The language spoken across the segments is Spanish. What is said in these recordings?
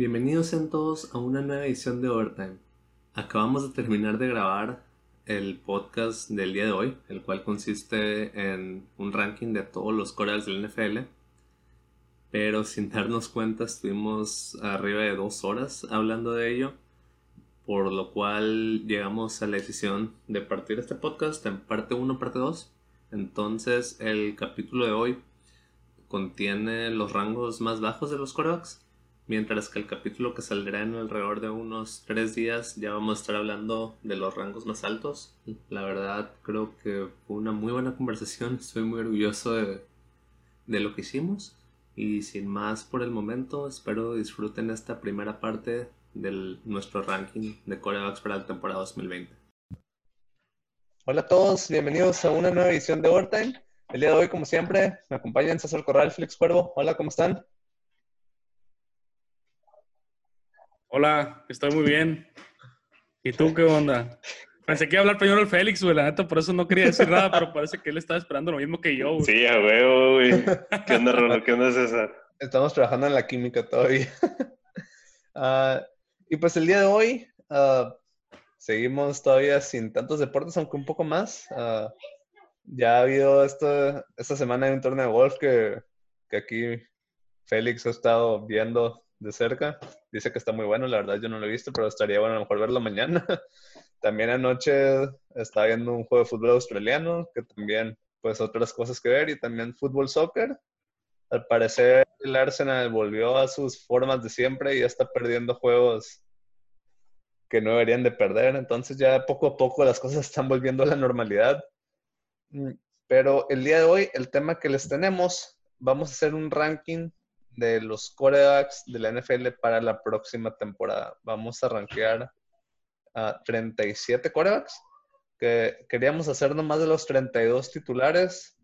Bienvenidos en todos a una nueva edición de Overtime. Acabamos de terminar de grabar el podcast del día de hoy, el cual consiste en un ranking de todos los corebacks del NFL. Pero sin darnos cuenta estuvimos arriba de dos horas hablando de ello, por lo cual llegamos a la decisión de partir este podcast en parte 1, parte 2. Entonces el capítulo de hoy contiene los rangos más bajos de los corebacks mientras que el capítulo que saldrá en alrededor de unos tres días ya vamos a estar hablando de los rangos más altos. La verdad creo que fue una muy buena conversación, estoy muy orgulloso de, lo que hicimos y sin más por el momento espero disfruten esta primera parte de nuestro ranking de corebacks para la temporada 2020. Hola a todos, bienvenidos a una nueva edición de Overtime. El día de hoy, como siempre, me acompañan César Corral, Félix Cuervo. Hola, ¿cómo están? Hola, estoy muy bien. ¿Y tú qué onda? Pensé que iba a hablar primero el Félix, güey, la neta, por eso no quería decir nada, pero parece que él estaba esperando lo mismo que yo, güey. Sí, a huevo, güey. ¿Qué onda, Rolo? ¿Qué onda, César? Estamos trabajando en la química todavía. Ah, y pues el día de hoy uh, seguimos todavía sin tantos deportes, aunque un poco más. Uh, ya ha habido esta, esta semana un torneo de golf que, que aquí Félix ha estado viendo de cerca. Dice que está muy bueno, la verdad yo no lo he visto, pero estaría bueno a lo mejor verlo mañana. también anoche estaba viendo un juego de fútbol australiano, que también pues otras cosas que ver, y también fútbol soccer. Al parecer el Arsenal volvió a sus formas de siempre y ya está perdiendo juegos que no deberían de perder. Entonces ya poco a poco las cosas están volviendo a la normalidad. Mm, pero el día de hoy, el tema que les tenemos, vamos a hacer un ranking de los corebacks de la NFL para la próxima temporada. Vamos a rankear a 37 corebacks, que queríamos hacer nomás de los 32 titulares,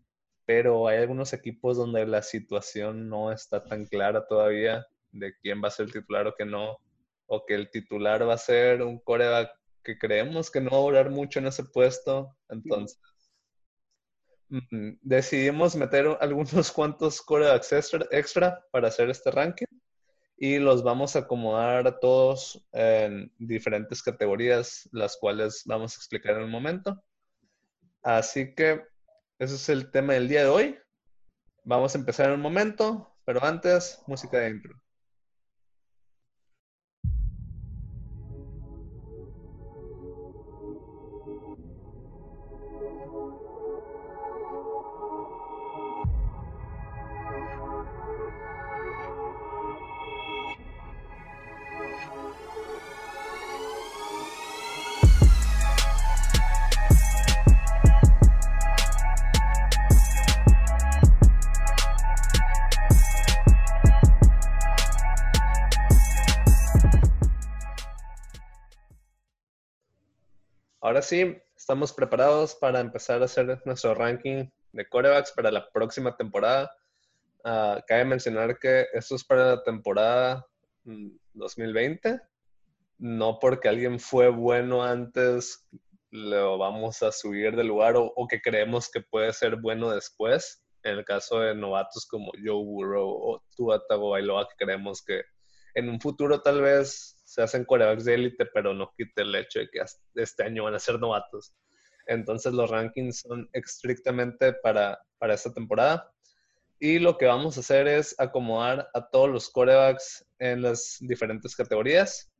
pero hay algunos equipos donde la situación no está tan clara todavía de quién va a ser el titular o que no, o que el titular va a ser un coreback que creemos que no va a durar mucho en ese puesto. Entonces, decidimos meter algunos cuantos corebacks extra, para hacer este ranking y los vamos a acomodar a todos en diferentes categorías, las cuales vamos a explicar en un momento. Así que ese es el tema del día de hoy. Vamos a empezar en un momento, pero antes, música de intro. Sí, estamos preparados para empezar a hacer nuestro ranking de corebacks para la próxima temporada. Uh, cabe mencionar que esto es para la temporada 2020. Mm, no porque alguien fue bueno antes, lo vamos a subir del lugar o, que creemos que puede ser bueno después. En el caso de novatos como Joe Burrow o Tua Tagovailoa, que creemos que en un futuro tal vez se hacen corebacks de élite, pero no quite el hecho de que este año van a ser novatos. Entonces los rankings son estrictamente para, para esta temporada. Y lo que vamos a hacer es acomodar a todos los corebacks en las diferentes categorías.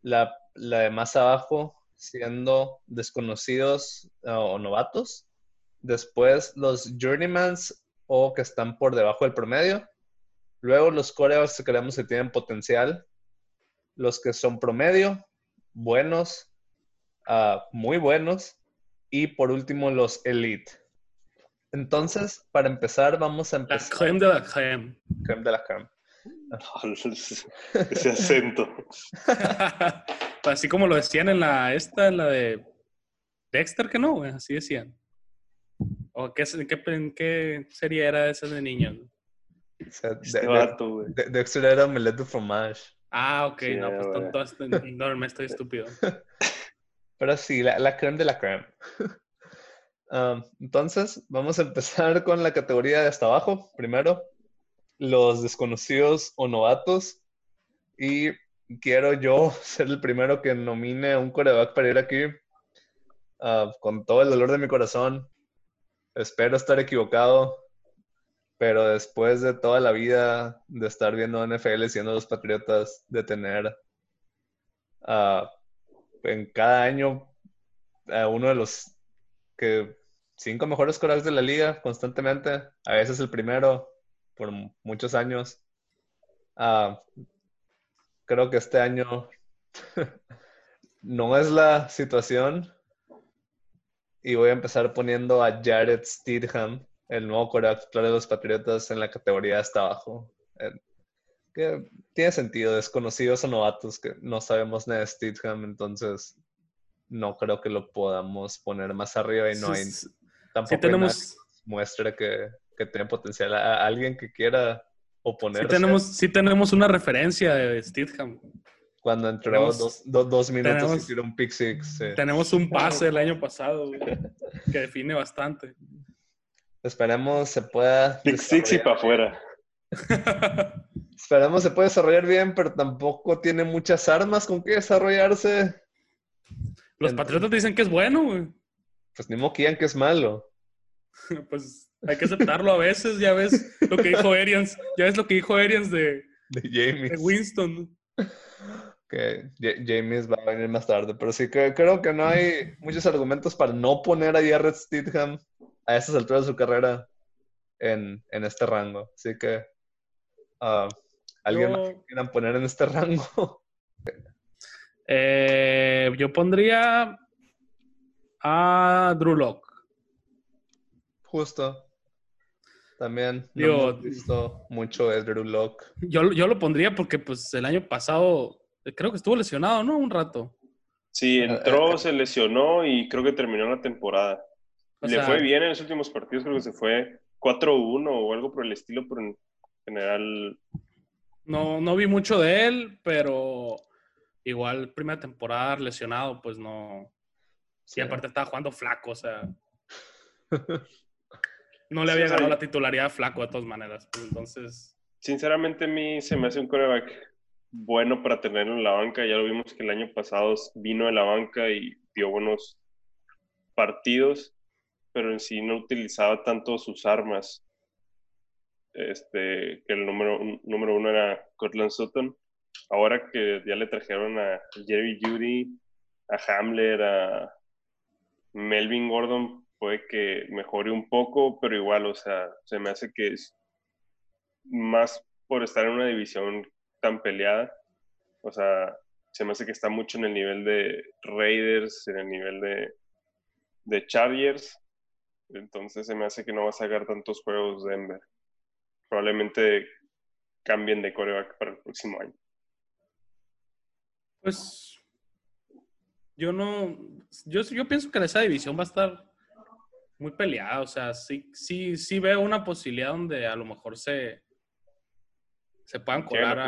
La, la de más abajo siendo desconocidos o novatos. Después los journeymans o que están por debajo del promedio. Luego los corebacks que creemos que tienen potencial los que son promedio, buenos, uh, muy buenos, y por último los elite. Entonces, para empezar, vamos a empezar. La creme de la creme. Creme de la creme. Ese acento. Así como lo decían en la esta, en la de Dexter, que no, así decían. ¿O qué, qué, qué serie era esa de niños? O sea, de, Dexter era omelette de fromage. Ah, ok, no, pues tonto, no, me estoy estúpido. Pero sí, la, la creme de la creme. Um, entonces, vamos a empezar con la categoría de hasta abajo. Primero, los desconocidos o novatos. Y quiero yo ser el primero que nomine a un coreback para ir aquí. Ah, con todo el dolor de mi corazón. Espero estar equivocado. Pero después de toda la vida de estar viendo NFL siendo los Patriotas, de tener ah, en cada año a uno de los que cinco mejores corebacks de la liga constantemente, a veces el primero por muchos años. Ah, creo que este año no es la situación. Y voy a empezar poniendo a Jared Steedham, el nuevo coreback de los Patriotas, en la categoría hasta abajo. Eh, que tiene sentido, desconocidos o novatos que no sabemos nada de Steedham, entonces no creo que lo podamos poner más arriba y no hay tampoco tenemos... muestra que, que tiene potencial. A, alguien que quiera oponerse. Sí tenemos, sí tenemos una referencia de Steedham. Cuando entró dos, dos, minutos tenemos, y tiró un pick six. Tenemos un pase el año pasado que define bastante. Esperemos se pueda. Pick six y para afuera. Esperemos se pueda desarrollar bien, pero tampoco tiene muchas armas con que desarrollarse. Los Patriotas dicen que es bueno, güey. Pues ni modo que es malo. pues hay que aceptarlo a veces, ya ves lo que dijo Arians, ya ves lo que dijo Arians de, de, James. de Winston. Que James va a venir más tarde, pero sí que creo que no hay muchos argumentos para no poner a Jared Stidham a esas alturas de su carrera en, en este rango. Así que, uh, ¿alguien más que quieran poner en este rango? Eh, yo pondría a Drew Lock. Justo. También no hemos visto mucho de Drew Lock. Yo, yo lo pondría porque pues el año pasado creo que estuvo lesionado, ¿no? Un rato. Sí, entró, eh, se lesionó y creo que terminó la temporada. Le fue bien en los últimos partidos, creo que se fue 4-1 o algo por el estilo, pero en general... No, no vi mucho de él, pero igual primera temporada lesionado, pues no. Sí, aparte estaba jugando flaco, o sea. No le había ganado la titularidad flaco de todas maneras. Pues, entonces. Sinceramente, a mí se me hace un coreback bueno para tenerlo en la banca. Ya lo vimos que el año pasado vino de la banca y dio buenos partidos, pero en sí no utilizaba tanto sus armas. Este, que el número, número uno era Cortland Sutton ahora que ya le trajeron a Jerry Judy, a Hamler, a Melvin Gordon, puede que mejore un poco, pero igual, o sea, se me hace que es más por estar en una división tan peleada. O sea, se me hace que está mucho en el nivel de Raiders, en el nivel de, de Chargers. Entonces se me hace que no va a sacar tantos juegos Denver. Probablemente cambien de coreback para el próximo año. Pues yo no, yo, yo pienso que esa división va a estar muy peleada, o sea, sí, sí, sí veo una posibilidad donde a lo mejor se, se puedan colar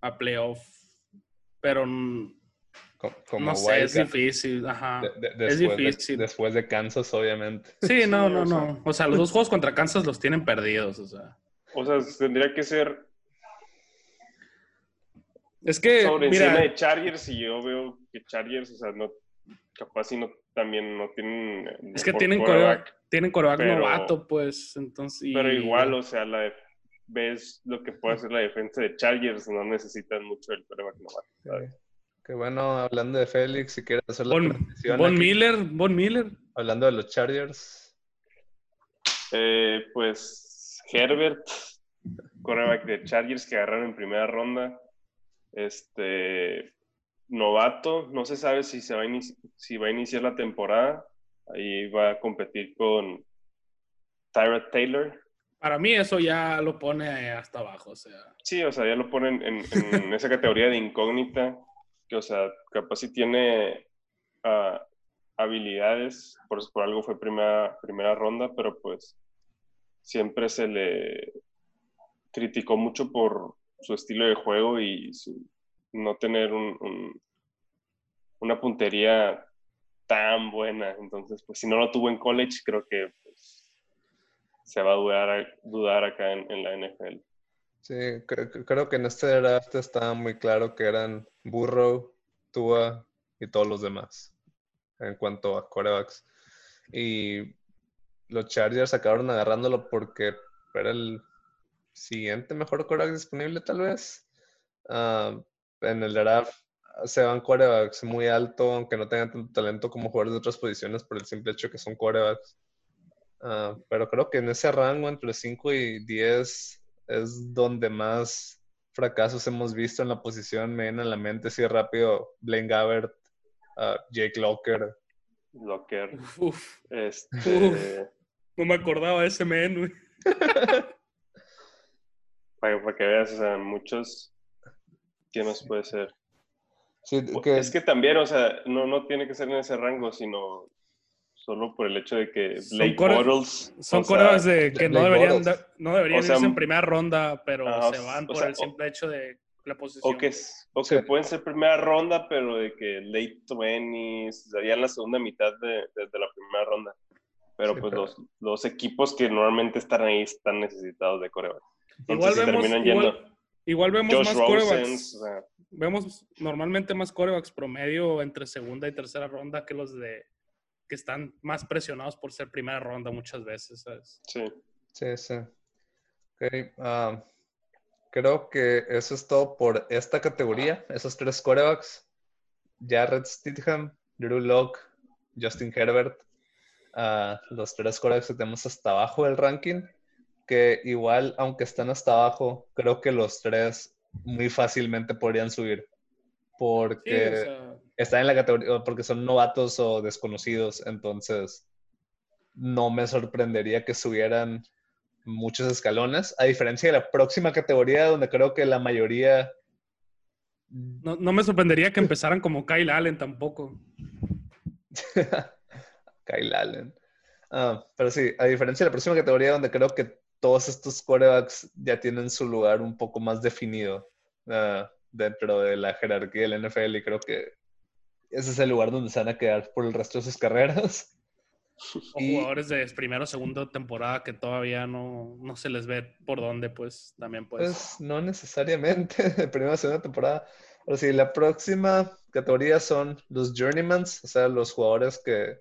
a, playoff? pero como no sé, es difícil, ajá, es difícil. después de Kansas, obviamente. Sí, no, no, no, o sea, los dos juegos contra Kansas los tienen perdidos, o sea. O sea, tendría que ser es que. Sobre encima de Chargers, y yo veo que Chargers, o sea, no, capaz si no, también no tienen. Es que tienen coreback, tienen coreback novato, pues, entonces. Pero igual, o sea, la ves lo que puede hacer la defensa de Chargers, no necesitan mucho el coreback novato. Qué bueno, hablando de Félix, si quieres hacer la Von, Von Miller, Von Miller. Hablando de los Chargers. Eh, pues Herbert, coreback de Chargers que agarraron en primera ronda este novato, no se sabe si, se va, a si va a iniciar la temporada. Ahí va a competir con Tyrod Taylor. Para mí eso ya lo pone hasta abajo, o sea. Sí, o sea, ya lo ponen en, esa categoría de incógnita, que, o sea, capaz si tiene ah, habilidades, por, por algo fue primera, primera ronda, pero pues siempre se le criticó mucho por su estilo de juego y su, no tener un, una puntería tan buena. Entonces, pues si no lo tuvo en college, creo que pues, se va a dudar, dudar acá en, la NFL. Sí, cre- creo que en este draft estaba muy claro que eran Burrow, Tua y todos los demás en cuanto a corebacks. Y los Chargers acabaron agarrándolo porque era el siguiente mejor coreback disponible, tal vez. Ah, en el draft se van corebacks muy alto, aunque no tengan tanto talento como jugadores de otras posiciones por el simple hecho que son corebacks. Ah, pero creo que en ese rango entre 5 y 10 es donde más fracasos hemos visto en la posición. Me viene a la mente así rápido Blaine Gabbert, ah, Jake Locker. Locker. Uf, uf, Este, no me acordaba de ese men, güey. para, para que veas, o sea, muchos. ¿Qué nos puede ser? Sí, que, Es que también, o sea, no, no tiene que ser en ese rango, sino solo por el hecho de que Son Blake Bortles. Son o corebacks de que no deberían, no deberían O sea, irse en primera ronda, pero ajá, se van o por sea, el o- simple hecho de la posición. O que, o Sí. que pueden ser primera ronda, pero de que late 20s, sería en la segunda mitad de, de- de la primera ronda. Pero Sí, pues pero- los, los equipos que normalmente están ahí están necesitados de coreback. Igual Entonces vemos, terminan igual, yendo igual vemos Josh más Rosen, corebacks. o sea, Vemos normalmente más corebacks promedio entre segunda y tercera ronda que los de que están más presionados por ser primera ronda muchas veces, ¿sabes? sí. sí, sí. Ok, ah, creo que eso es todo por esta categoría, esos tres corebacks. Jared Stidham, Drew Locke, Justin Herbert. ah, los tres corebacks que tenemos hasta abajo del ranking. Que igual, aunque están hasta abajo, creo que los tres muy fácilmente podrían subir. Sí, Porque o sea, están en la categoría, porque son novatos o desconocidos, entonces no me sorprendería que subieran muchos escalones, a diferencia de la próxima categoría donde creo que la mayoría... no, no me sorprendería que empezaran como Kyle Allen tampoco. Kyle Allen. Ah, pero sí, a diferencia de la próxima categoría donde creo que todos estos quarterbacks ya tienen su lugar un poco más definido ah, dentro de la jerarquía del NFL y creo que ese es el lugar donde se van a quedar por el resto de sus carreras. O Y- jugadores de primera o segunda temporada que todavía no, no se les ve por dónde, pues también pues. Pues no necesariamente de primera o segunda temporada. Pero sí, la próxima categoría son los journeymans, o sea, los jugadores que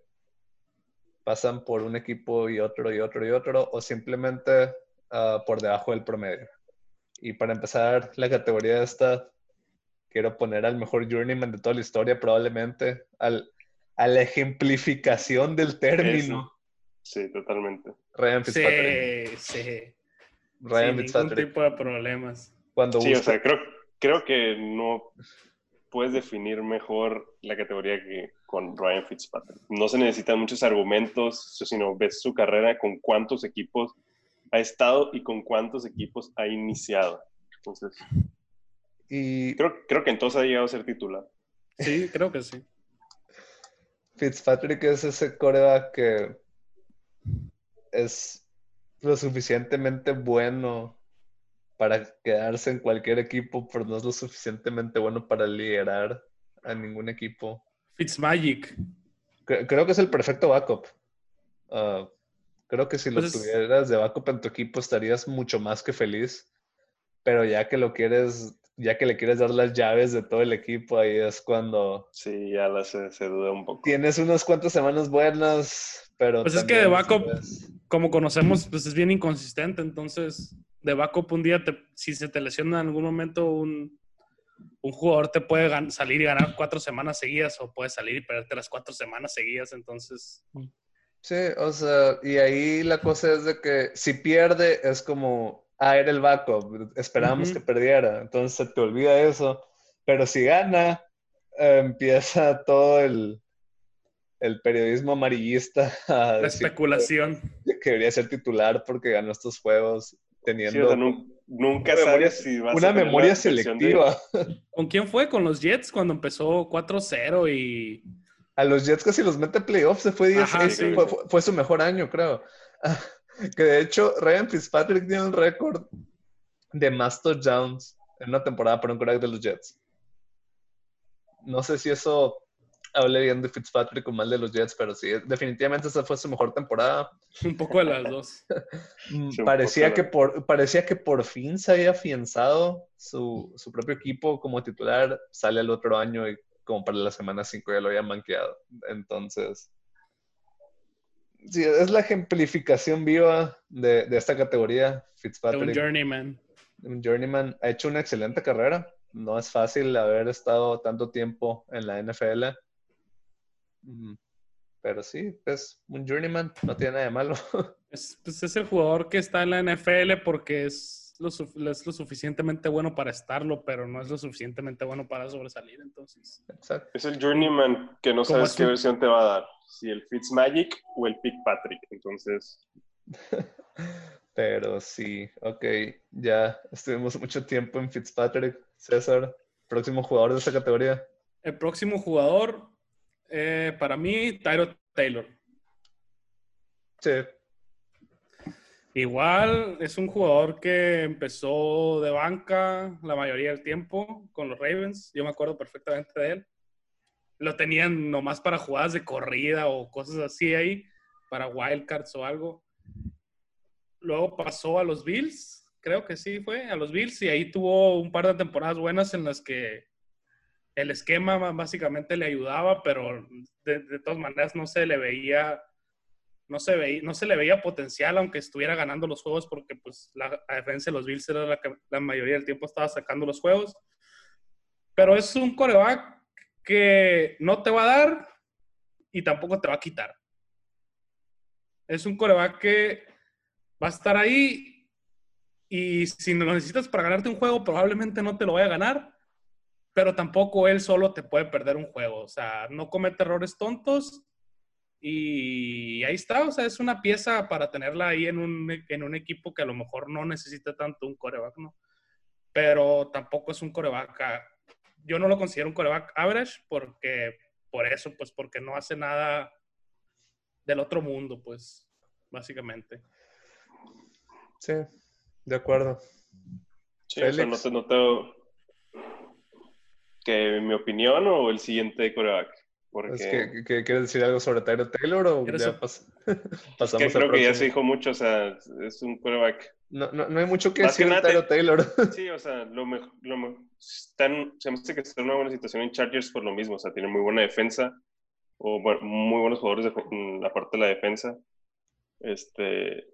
pasan por un equipo y otro y otro y otro, o simplemente ah, por debajo del promedio. Y para empezar la categoría esta, quiero poner al mejor journeyman de toda la historia, probablemente, al, a la ejemplificación del término. Sí, totalmente. Ryan sí, Fitzpatrick. sí. Ryan sin ningún Fitzpatrick. tipo de problemas. Cuando Sí, o sea, creo, creo que no puedes definir mejor la categoría que con Ryan Fitzpatrick. No se necesitan muchos argumentos, sino ves su carrera con cuántos equipos ha estado y con cuántos equipos ha iniciado. Entonces, y creo, creo que entonces ha llegado a ser titular. Sí, creo que sí. Fitzpatrick es ese coreback que es lo suficientemente bueno para quedarse en cualquier equipo, pero no es lo suficientemente bueno para liderar a ningún equipo. Fitzmagic. Cre- Creo que es el perfecto backup. Ah, creo que si lo Pues es- tuvieras de backup en tu equipo estarías mucho más que feliz. Pero ya que lo quieres, ya que le quieres dar las llaves de todo el equipo, ahí es cuando Sí, ya la se, se duda un poco. tienes unas cuantas semanas buenas, pero. Pues es que de backup- Como conocemos, pues es bien inconsistente. Entonces, de backup un día, te- si se te lesiona en algún momento un, un jugador, te puede salir y ganar cuatro semanas seguidas o puede salir y perderte las cuatro semanas seguidas. Entonces, Sí, o sea, y ahí la cosa es de que si pierde es como, ah, era el backup, esperábamos que perdiera, entonces se te olvida eso, pero si gana, eh, empieza todo el, el periodismo amarillista a la decir especulación. que debería ser titular porque ganó estos juegos Sí, teniendo o sea, nun- nunca Una memoria- sabes si vas a una memoria de- selectiva. ¿Con quién fue? Con los Jets cuando empezó 4-0 y... A los Jets casi los mete a playoffs, se fue 10, Ajá, ese sí. fue, fue- fue su mejor año, creo. Que de hecho, Ryan Fitzpatrick tiene un récord de más touchdowns en una temporada para un quarterback de los Jets. No sé si eso hablé bien de Fitzpatrick o mal de los Jets, pero sí, definitivamente esa fue su mejor temporada. Un poco de las dos. Mm, parecía, que por, parecía que por fin se había afianzado su, su propio equipo como titular. Sale el otro año y como para la semana 5 ya lo había manqueado. Entonces, sí, es la ejemplificación viva de, de esta categoría. De Fitzpatrick, un journeyman. un journeyman, ha hecho una excelente carrera. No es fácil haber estado tanto tiempo en la NFL. Mm, Pero sí, es un journeyman, no tiene nada de malo. Es, pues es el jugador que está en la NFL porque es lo, es lo suficientemente bueno para estarlo, pero no es lo suficientemente bueno para sobresalir. Entonces, Exacto. Es el journeyman que no ¿Cómo sabes es qué un- versión te va a dar. Si el Fitzmagic o el Pick Patrick. Entonces, Pero sí, ok, ya estuvimos mucho tiempo en Fitzpatrick. César, próximo jugador de esta categoría. el próximo jugador, eh, para mí, Tyro Taylor. Sí, Igual es un jugador que empezó de banca la mayoría del tiempo con los Ravens. Yo me acuerdo perfectamente de él. Lo tenían nomás para jugadas de corrida o cosas así ahí, para wildcards o algo. Luego pasó a los Bills, creo que sí fue, a los Bills, y ahí tuvo un par de temporadas buenas en las que el esquema básicamente le ayudaba, pero de, todas maneras no se le veía no se, veía, no se le veía potencial aunque estuviera ganando los juegos porque pues la, la defensa de los Bills era la que la mayoría del tiempo estaba sacando los juegos. Pero es un coreback que no te va a dar y tampoco te va a quitar. Es un coreback que va a estar ahí y si lo necesitas para ganarte un juego probablemente no te lo vaya a ganar, pero tampoco él solo te puede perder un juego. O sea, no comete errores tontos y ahí está, o sea, es una pieza para tenerla ahí en un, en un equipo que a lo mejor no necesita tanto un coreback, ¿no? Pero tampoco es un coreback. Yo no lo considero un coreback average porque, por eso, pues porque no hace nada del otro mundo, pues, básicamente. sí, de acuerdo. sí, o sea, no te noto que mi opinión o el siguiente coreback. Porque Es que, que- ¿Quieres decir algo sobre Tyro Taylor o ¿Quieres ya pas- creo que ya se dijo mucho, o sea, es un coreback No, no, no hay mucho que Más decir de te- Taylor. Sí, o sea, lo mejor, lo están, se me hace que está en una buena situación en Chargers por lo mismo, o sea, tiene muy buena defensa, o bueno, muy buenos jugadores de, en la parte de la defensa. Este,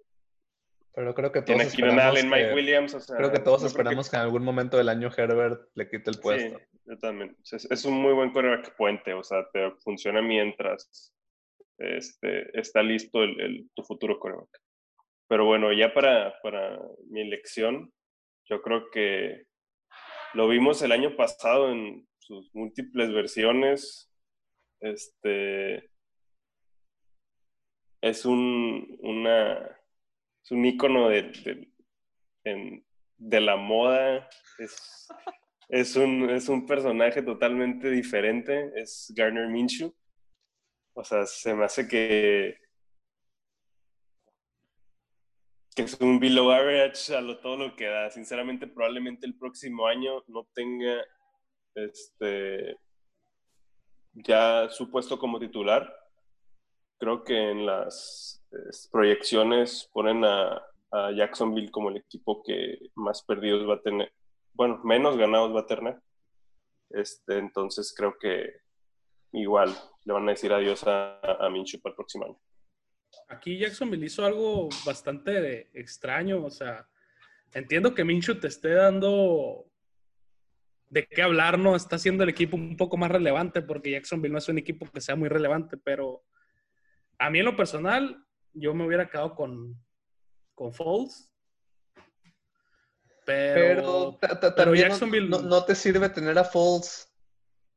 Pero creo que todos esperamos Allen, Mike que, Williams, o sea, creo que todos no esperamos que... en algún momento del año Herbert le quite el Sí, puesto. yo también. Es, es un muy buen coreback puente, o sea, te funciona mientras este, está listo el, el- tu futuro coreback. Pero bueno, ya para, para mi elección, yo creo que lo vimos el año pasado en sus múltiples versiones. Este es un, una, es un ícono de, de, de la moda. Es, es, un, es un personaje totalmente diferente. Es Garner Minshew. O sea, se me hace que, que es un below average a lo, todo lo que da. Sinceramente, probablemente el próximo año no tenga este ya su puesto como titular. Creo que en las es, proyecciones ponen a, Jacksonville como el equipo que más perdidos va a tener, bueno, menos ganados va a tener. Este, entonces creo que igual le van a decir adiós a, a para el próximo año. Aquí Jacksonville hizo algo bastante extraño, o sea, entiendo que Minshew te esté dando de qué hablar, ¿no? Está haciendo el equipo un poco más relevante porque Jacksonville no es un equipo que sea muy relevante, pero a mí en lo personal, yo me hubiera quedado con, con Foles. Pero, pero, pero también Jacksonville... no, no, te sirve tener a Foles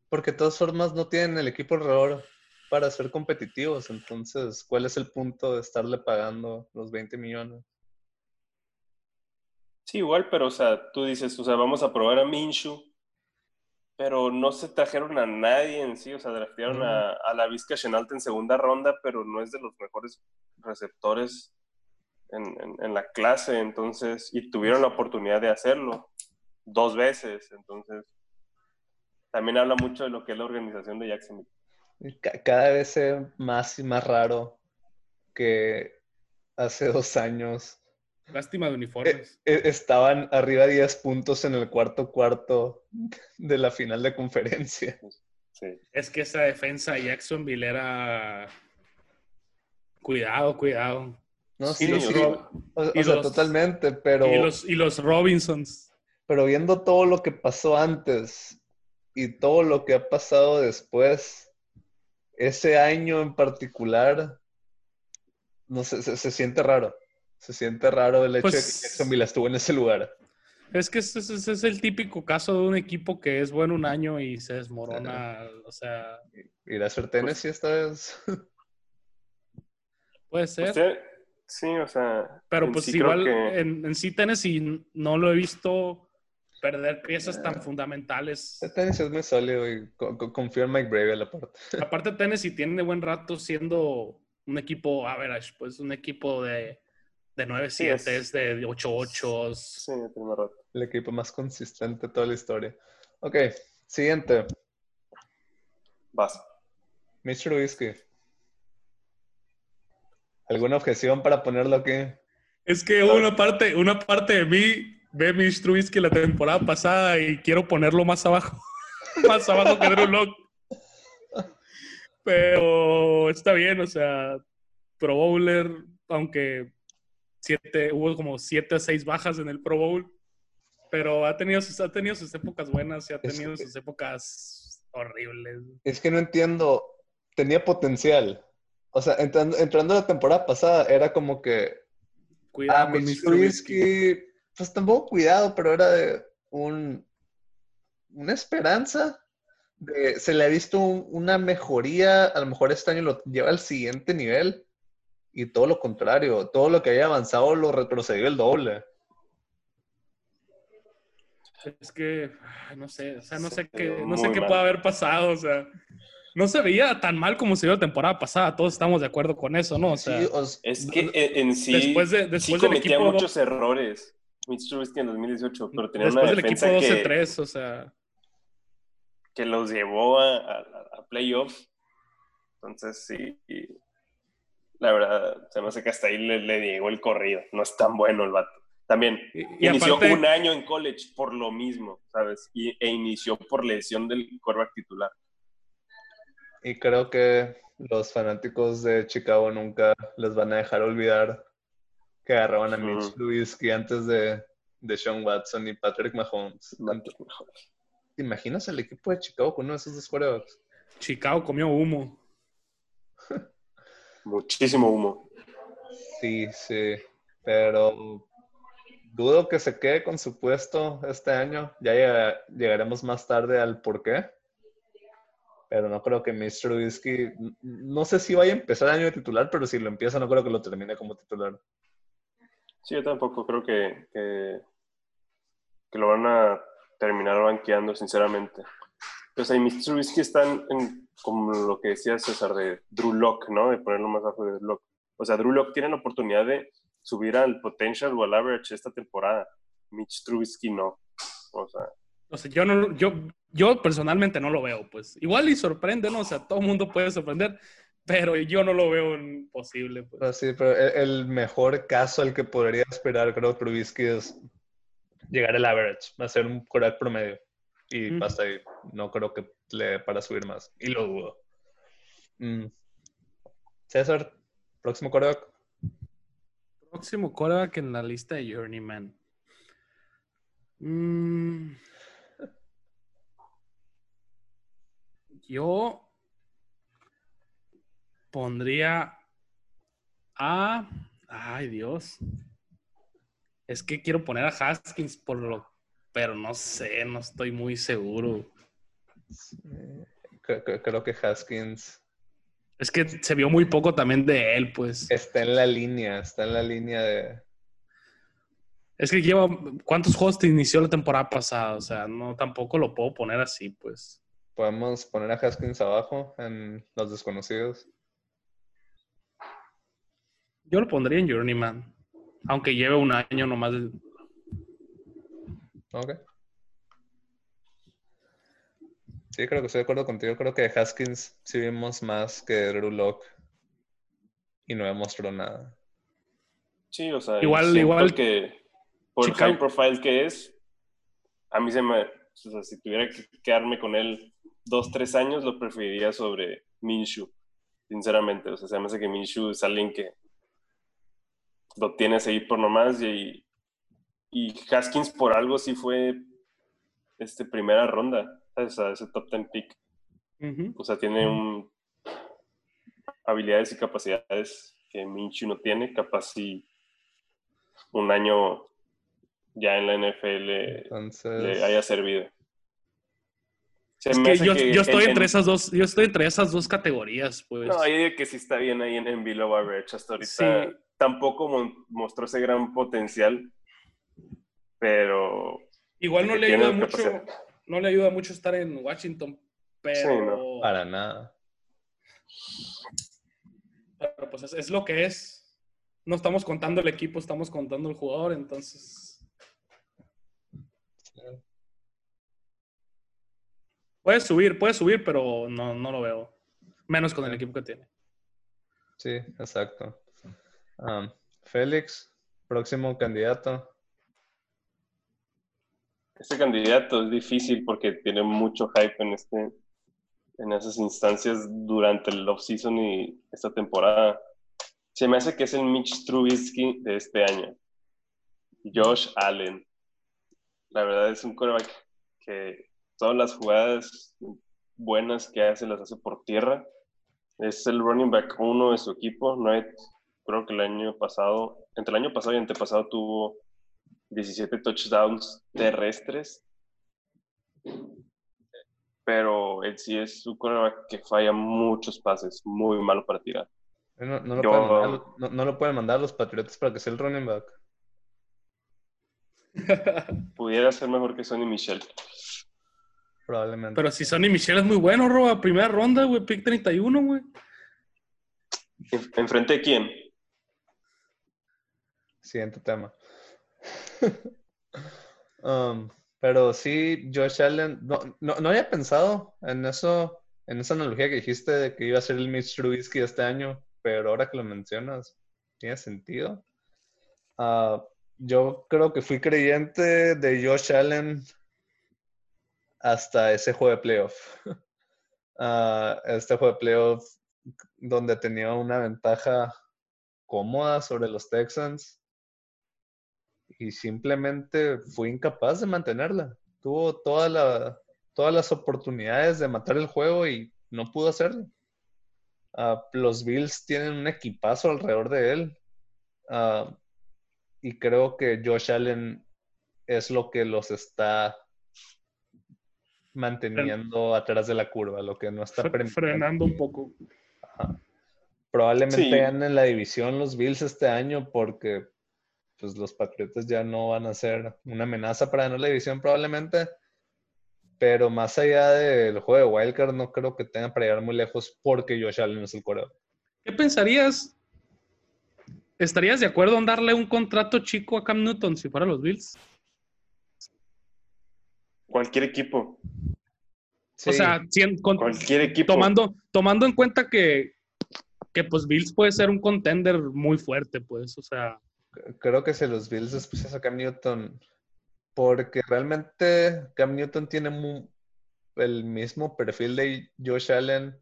porque de todas formas no tienen el equipo alrededor para ser competitivos. Entonces, ¿cuál es el punto de estarle pagando los 20 millones? Sí, igual, pero o sea, tú dices, o sea, vamos a probar a Minshew, pero no se trajeron a nadie en sí, o sea, draftearon a, a, la Vizca Chenault en segunda ronda, pero no es de los mejores receptores en, en, en, la clase, entonces, y tuvieron la oportunidad de hacerlo dos veces, entonces, también habla mucho de lo que es la organización de Jacksonville. Ca- cada vez se ve más y más raro que hace dos años Lástima de uniformes. e- estaban arriba 10 puntos en el cuarto cuarto de la final de conferencia. Sí. Es que esa defensa de Jacksonville era. Cuidado, cuidado. No, Sí, sí, los sí, Rob- o, sea, los- totalmente, pero, Y, los, y los Robinsons. pero viendo todo lo que pasó antes y todo lo que ha pasado después, ese año en particular, no sé, se, se siente raro. Se siente raro el hecho de Pues- que Jacksonville estuvo en ese lugar. Es que ese, es el típico caso de un equipo que es bueno un año y se desmorona. O sea, ¿Irá a ser Tennessee esta vez? puede ser. Usted, sí, o sea. pero pues sí igual que- en, en sí Tennessee no lo he visto perder piezas tan fundamentales. Tennessee es muy sólido y co- co- confío en Mike Brave a la parte. Aparte Tennessee tiene buen rato siendo un equipo average, pues un equipo de, de 9-7, Sí, es- de 8-8. Sí, tiene rato. El equipo más consistente de toda la historia. Ok, siguiente. Vas. Mr. Whiskey. ¿Alguna objeción para ponerlo aquí? Es que una parte, una parte de mí ve mis Trubisky la temporada pasada y quiero ponerlo más abajo. más abajo que Drew Lock. Pero está bien, o sea, Pro Bowler, aunque siete, hubo como siete o seis bajas en el Pro Bowl, pero ha tenido sus, ha tenido sus épocas buenas y ha Es tenido que- sus épocas horribles. Es que no entiendo. Tenía potencial. O sea, entrando, entrando la temporada pasada, era como que. Cuidado Ah, con Mitch Trubisky. Trubisky. Pues tampoco cuidado, pero era de un. Una esperanza. De, se le ha visto un- una mejoría. A lo mejor este año lo lleva al siguiente nivel. Y todo lo contrario. Todo lo que haya avanzado lo retrocedió el doble. Es que, no sé, o sea, no Se sé qué, no sé qué puede haber pasado, o sea, no se veía tan mal como se vio la temporada pasada, todos estamos de acuerdo con eso, ¿no? O sea, Sí, o Es que en, sí. después de, sí después del cometía equipo, muchos errores. Mitch Trubisky en 2018, pero tenía después una del equipo defensa que, 12-3, o sea, que los llevó a, a, a playoffs. Entonces, sí. y la verdad, se me hace que hasta ahí le, le llegó el corrido. No es tan bueno el vato. También y, y inició aparte, un año en college por lo mismo, ¿sabes? Y, e inició por lesión del quarterback titular. Y creo que los fanáticos de Chicago nunca les van a dejar olvidar que agarraban a Mitch Ujú. Trubisky antes de, de Sean Watson y Patrick Mahomes. ¿Te imaginas el equipo de Chicago con uno de esos dos quarterbacks? Chicago comió humo. Muchísimo humo. Sí, sí. Pero dudo que se quede con su puesto este año. Ya llega- llegaremos más tarde al por qué. Pero no creo que Mitch Trubisky... No sé si vaya a empezar el año de titular, pero si lo empieza no creo que lo termine como titular. Sí, yo tampoco creo que, que, que lo van a terminar banqueando, sinceramente. Sea, y mis Trubisky están en, como lo que decía César, de Drew Lock, ¿no? De ponerlo más abajo de Drew Lock. O sea, Drew Lock tiene la oportunidad de subir al potential o al average esta temporada. Mitch Trubisky no. O sea, O sea, yo no, yo, yo personalmente no lo veo, pues. Igual y sorprende, ¿no? O sea, todo el mundo puede sorprender, pero yo no lo veo en- posible, pues. Pero sí, pero el, el mejor caso al que podría esperar, creo, Trubisky es llegar al average, hacer un quarterback promedio. Y Ujú. hasta ahí. No creo que le dé para subir más. Y lo dudo. Mm. César, próximo quarterback. Próximo quarterback en la lista de Journeyman. Mm. Yo pondría a. Ay, Dios. Es que quiero poner a Haskins por lo. Pero no sé, no estoy muy seguro. Cre- cre- Creo que Haskins Es que se vio muy poco también de él, pues. está en la línea, está en la línea de... Es que lleva. ¿Cuántos juegos te inició la temporada pasada? O sea, no, tampoco lo puedo poner así, pues. Podemos poner a Haskins abajo en los desconocidos. Yo lo pondría en Journeyman. Aunque lleve un año nomás. de- Ok. Sí, creo que estoy de acuerdo contigo. Creo que de Haskins sí vimos más que de Drew y no demostró nada. Sí, o sea, Igual- igual que por el Chicago- high profile que es, a mí se me, o sea, si tuviera que quedarme con él dos, tres años, lo preferiría sobre Minshew, sinceramente. O sea, se me hace que Minshew es alguien que lo tienes ahí por nomás y, y Haskins por algo sí fue este, primera ronda, ¿sabes? o sea, ese top 10 pick. O sea, tiene un, habilidades y capacidades que Minshew no tiene, capaz si un año ya en la NFL Entonces, le haya servido. Se Es que yo, que yo estoy en- entre en- esas dos, yo estoy entre esas dos categorías, pues. No, yo digo que sí está bien ahí en, en below average hasta ahorita. Sí. Tampoco mostró ese gran potencial, pero Igual no le ayuda mucho, capacidad. no le ayuda mucho estar en Washington, pero, no. para nada. pero, pues es, es lo que es. No estamos contando el equipo, estamos contando el jugador, entonces puede subir, puede subir, pero no, no lo veo. Menos con el equipo que tiene. Sí, exacto. Um, Félix, próximo candidato. este candidato es difícil porque tiene mucho hype en este en esas instancias durante el off-season y esta temporada. Se me hace que es el Mitch Trubisky de este año. Josh Allen. La verdad es un quarterback que todas las jugadas buenas que hace las hace por tierra. Es el running back uno de su equipo. No hay- creo que el año pasado, entre el año pasado y antepasado tuvo 17 touchdowns terrestres. Pero él sí es un quarterback que falla muchos pases, muy malo para tirar. No, no lo Yo- pueden mandar, no, no lo pueden mandar los Patriotas para que sea el running back. Pudiera ser mejor que Sonny Michel. Probablemente. Pero si Sonny Michel es muy bueno, Roba, primera ronda, güey, pick 31, güey. ¿En- ¿Enfrente de quién? Siguiente tema. Um, pero sí, Josh Allen, no, no, no había pensado en eso, en esa analogía que dijiste de que iba a ser el Mitch Trubisky este año, pero ahora que lo mencionas, tiene sentido. Ah, yo creo que fui creyente de Josh Allen hasta ese juego de playoff. Ah, este juego de playoff donde tenía una ventaja cómoda sobre los Texans y simplemente fue incapaz de mantenerla. Tuvo toda la, todas las oportunidades de matar el juego y no pudo hacerlo. Ah, los Bills tienen un equipazo alrededor de él ah, y creo que Josh Allen es lo que los está manteniendo atrás de la curva, lo que no está. Frenando un poco. Ajá. Probablemente Sí. ganen la división los Bills este año porque pues los Patriotas ya no van a ser una amenaza para ganar la división probablemente. Pero más allá del juego de Wildcard no creo que tengan para llegar muy lejos porque Josh Allen es el corredor. ¿Qué pensarías? ¿Estarías de acuerdo en darle un contrato chico a Cam Newton si fuera los Bills? Cualquier equipo. O sea, con- Cualquier equipo. tomando, tomando en cuenta que, que pues Bills puede ser un contender muy fuerte, pues, o sea, creo que si los Bills después a Cam Newton, porque realmente Cam Newton tiene el mismo perfil de Josh Allen,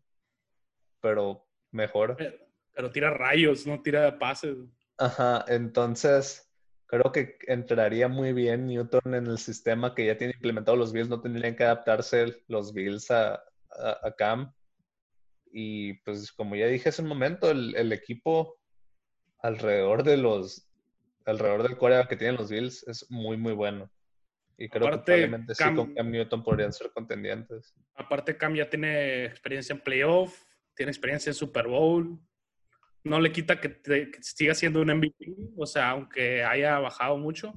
pero mejor. pero, pero tira rayos, no tira pases. Ajá, entonces creo que entraría muy bien Newton en el sistema que ya tiene implementado los Bills, no tendrían que adaptarse los Bills a, a- a Cam. Y pues como ya dije hace un momento, el, el equipo alrededor de los alrededor del Corea que tienen los Bills es muy muy bueno. Y creo Aparte, que probablemente sí Cam- con Cam Newton podrían ser contendientes. Aparte, Cam ya tiene experiencia en playoff, tiene experiencia en Super Bowl. No le quita que, te- que siga siendo un MVP, o sea, aunque haya bajado mucho.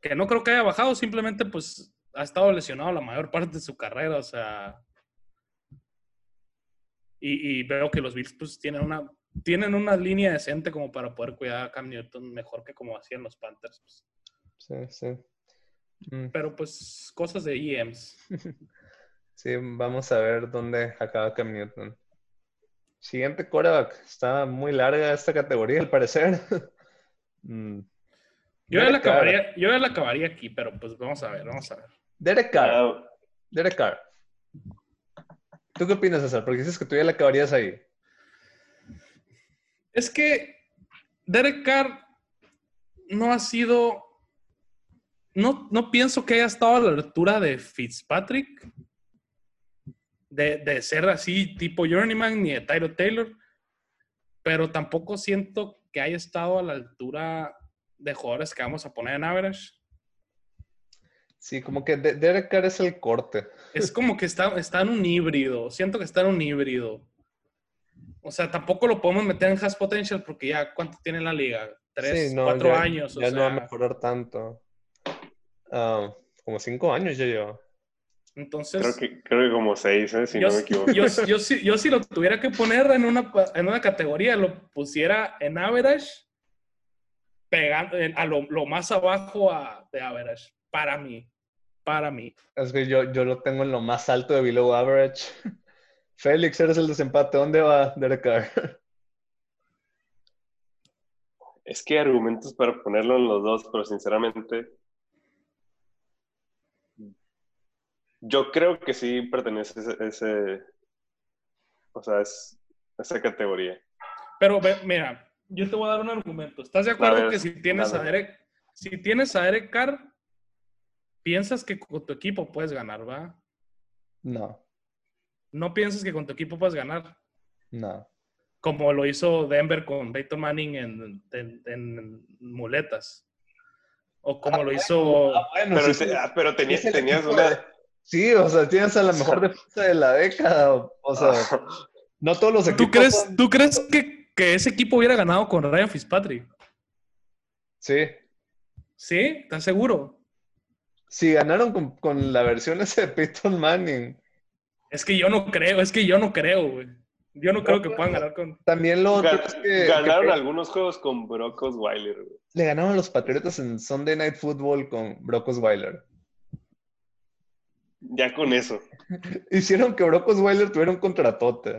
Que no creo que haya bajado, simplemente pues ha estado lesionado la mayor parte de su carrera, o sea. Y, y veo que los Bills pues tienen una, tienen una línea decente como para poder cuidar a Cam Newton mejor que como hacían los Panthers. pues. Sí, sí. Mm, Pero pues cosas de EMs. Sí, vamos a ver dónde acaba Cam Newton. Siguiente quarterback. Está muy larga esta categoría, al parecer. Mm. Yo ya, la acabaría, yo ya la acabaría aquí, pero pues vamos a ver, vamos a ver. Derek Carr. Ah, Derek Carr. ¿Tú qué opinas, César? Porque dices que tú ya la acabarías ahí. Es que Derek Carr no ha sido. No, no pienso que haya estado a la altura de Fitzpatrick. De, de ser así, tipo Journeyman, ni de Tyro Taylor. Pero tampoco siento que haya estado a la altura de jugadores que vamos a poner en average. Sí, como que De- Derek Carr es el corte. Es como que está, está en un híbrido. Siento que está en un híbrido. O sea, tampoco lo podemos meter en Has Potential porque ya, ¿cuánto tiene la liga? Tres, Sí, no, cuatro ya- años. o Ya no va a sea, mejorar tanto. Ah, como cinco años ya lleva. entonces, creo, que, creo que como seis, ¿eh? si yo, no me equivoco. yo, yo, si, yo si lo tuviera que poner en una, en una categoría, lo pusiera en average, pegando en- a lo, lo más abajo a, de average, para mí. Para mí. Es que yo, yo lo tengo en lo más alto de below average. Félix, eres el desempate. ¿Dónde va Derek Carr? Es que hay argumentos para ponerlo en los dos, pero sinceramente. Yo creo que sí pertenece a ese. ese- o sea, es esa categoría. Pero ve, mira, yo te voy a dar un argumento. ¿Estás de acuerdo ver, que si tienes a. Derek, si tienes a Derek Carr, piensas que con tu equipo puedes ganar, ¿va? No, No piensas que con tu equipo puedes ganar, no. como lo hizo Denver con Peyton Manning en, en- en muletas. O como lo hizo... Ah, bueno, Pero, sí, ah, pero tenías, tenías una. de- sí, o sea, tienes a la mejor defensa de la década. O, o sea, no todos los equipos. ¿Tú crees, son- ¿tú crees que, que ese equipo hubiera ganado con Ryan Fitzpatrick? Sí. ¿Sí? ¿Estás seguro? Sí, ganaron con, con la versión esa de Peyton Manning. Es que yo no creo, es que yo no creo, güey. Yo no creo que puedan ganar con... También lo otro Gan- es que, ganaron que algunos juegos con Brock Osweiler. güey. le ganaron a los Patriotas en Sunday Night Football con Brock Osweiler. Ya con eso. Hicieron que Brock Osweiler tuviera un contratote.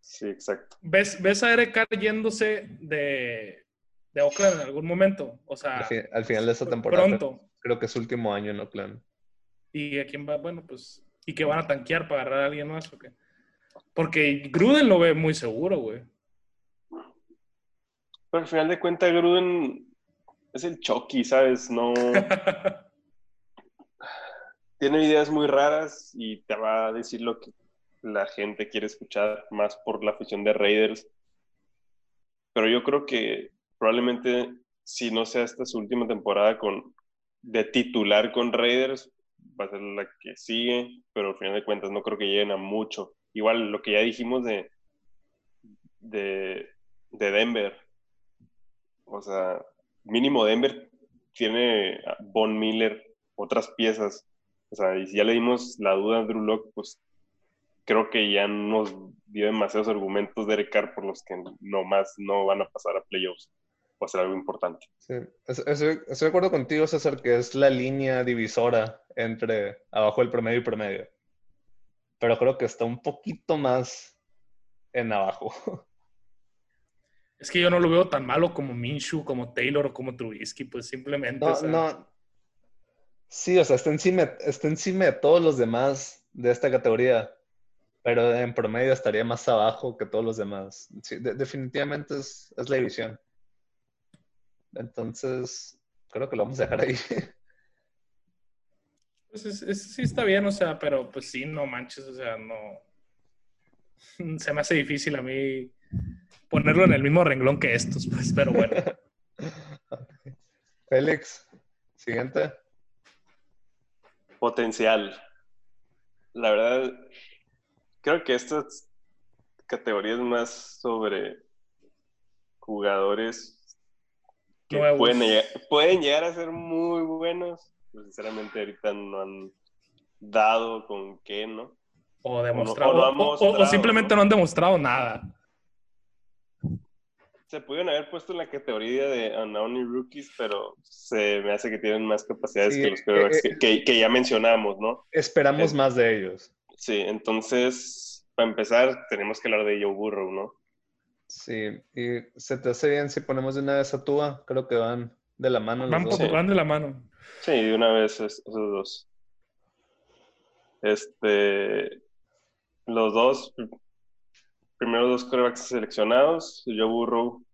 Sí, exacto. ¿Ves, ves a Derek Carr yéndose de, de Oakland en algún momento? O sea, Al, fin- al final de esta temporada. pronto. Creo que es su último año en Oakland. ¿Y a quién va? Bueno, pues... ¿Y que van a tanquear para agarrar a alguien más o qué? Porque Gruden lo ve muy seguro, güey. Pero al final de cuentas, Gruden es el Chucky, ¿sabes? No. Tiene ideas muy raras y te va a decir lo que la gente quiere escuchar, más por la afición de Raiders. Pero yo creo que probablemente, si no sea esta su última temporada con, de titular con Raiders, va a ser la que sigue, pero al final de cuentas no creo que lleguen a mucho. Igual lo que ya dijimos de, de, de Denver. O sea, mínimo Denver tiene a Von Miller, otras piezas. O sea, y si ya le dimos la duda a Drew Lock, pues creo que ya nos dio demasiados argumentos de Carr por los que nomás no van a pasar a playoffs. Va a ser algo importante. Sí, es- estoy, estoy de acuerdo contigo, César, que es la línea divisora entre abajo del promedio y promedio. Pero creo que está un poquito más en abajo. Es que yo no lo veo tan malo como Minshew, como Taylor o como Trubisky, pues simplemente. No, o sea, no. Sí, o sea, está encima, está encima de todos los demás de esta categoría. Pero en promedio estaría más abajo que todos los demás. Sí, de- definitivamente es, es la división. Entonces, creo que lo vamos a dejar ahí. pues es- es- sí está bien, o sea, pero pues sí, no manches, o sea, no. Se me hace difícil a mí ponerlo en el mismo renglón que estos, pues, pero bueno. Félix, siguiente. Potencial. La verdad, creo que estas categorías más sobre jugadores que Nuevos. pueden, llegar- pueden llegar a ser muy buenos. Pues, sinceramente, ahorita no han dado con qué, ¿no? O demostrado. o lo O, han o- o mostrado, simplemente ¿no? no han demostrado nada. Se pudieron haber puesto en la categoría de unknown rookies, pero se me hace que tienen más capacidades Sí, que los eh, que, que- que ya mencionamos, ¿no? Esperamos Es- más de ellos. Sí, entonces, para empezar, tenemos que hablar de Joe Burrow, ¿no? Sí, y se te hace bien si ponemos de una vez a Tua, creo que van de la mano los Van, dos. po- van de la mano. Sí, de una vez es- esos dos. Este, los dos, primeros dos quarterbacks seleccionados, Joe Burrow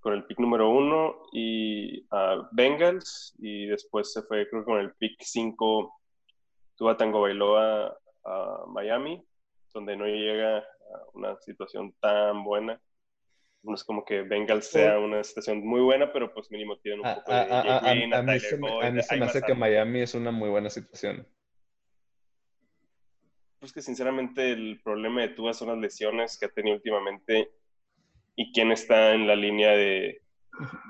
con el pick número uno y a Bengals, y después se fue, creo que con el pick 5, Tua Tango Bailoa a Miami, donde no llega a una situación tan buena. No es como que Bengals sea una situación muy buena, pero pues mínimo tienen un A, poco a- de a- a- Green, a mí se me, a mí se me hace que. Miami es una muy buena situación. Pues que sinceramente el problema de Tua son las lesiones que ha tenido últimamente y quién está en la línea de,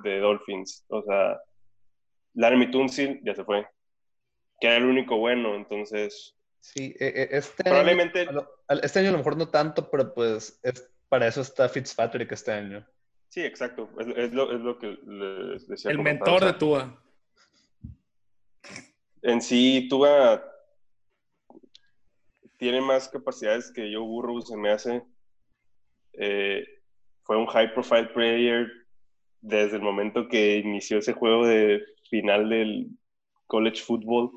de Dolphins. O sea, Larry Tunsil ya se fue, que era el único bueno, entonces Sí, e- e- este probablemente año, este año a lo mejor no tanto, pero pues es, para eso está Fitzpatrick este año. sí, exacto, es, es lo, es lo que les decía. El mentor o sea, de Tua. En sí, Tua tiene más capacidades que Joe Burrow, se me hace. Eh, fue un high profile player desde el momento que inició ese juego de final del college football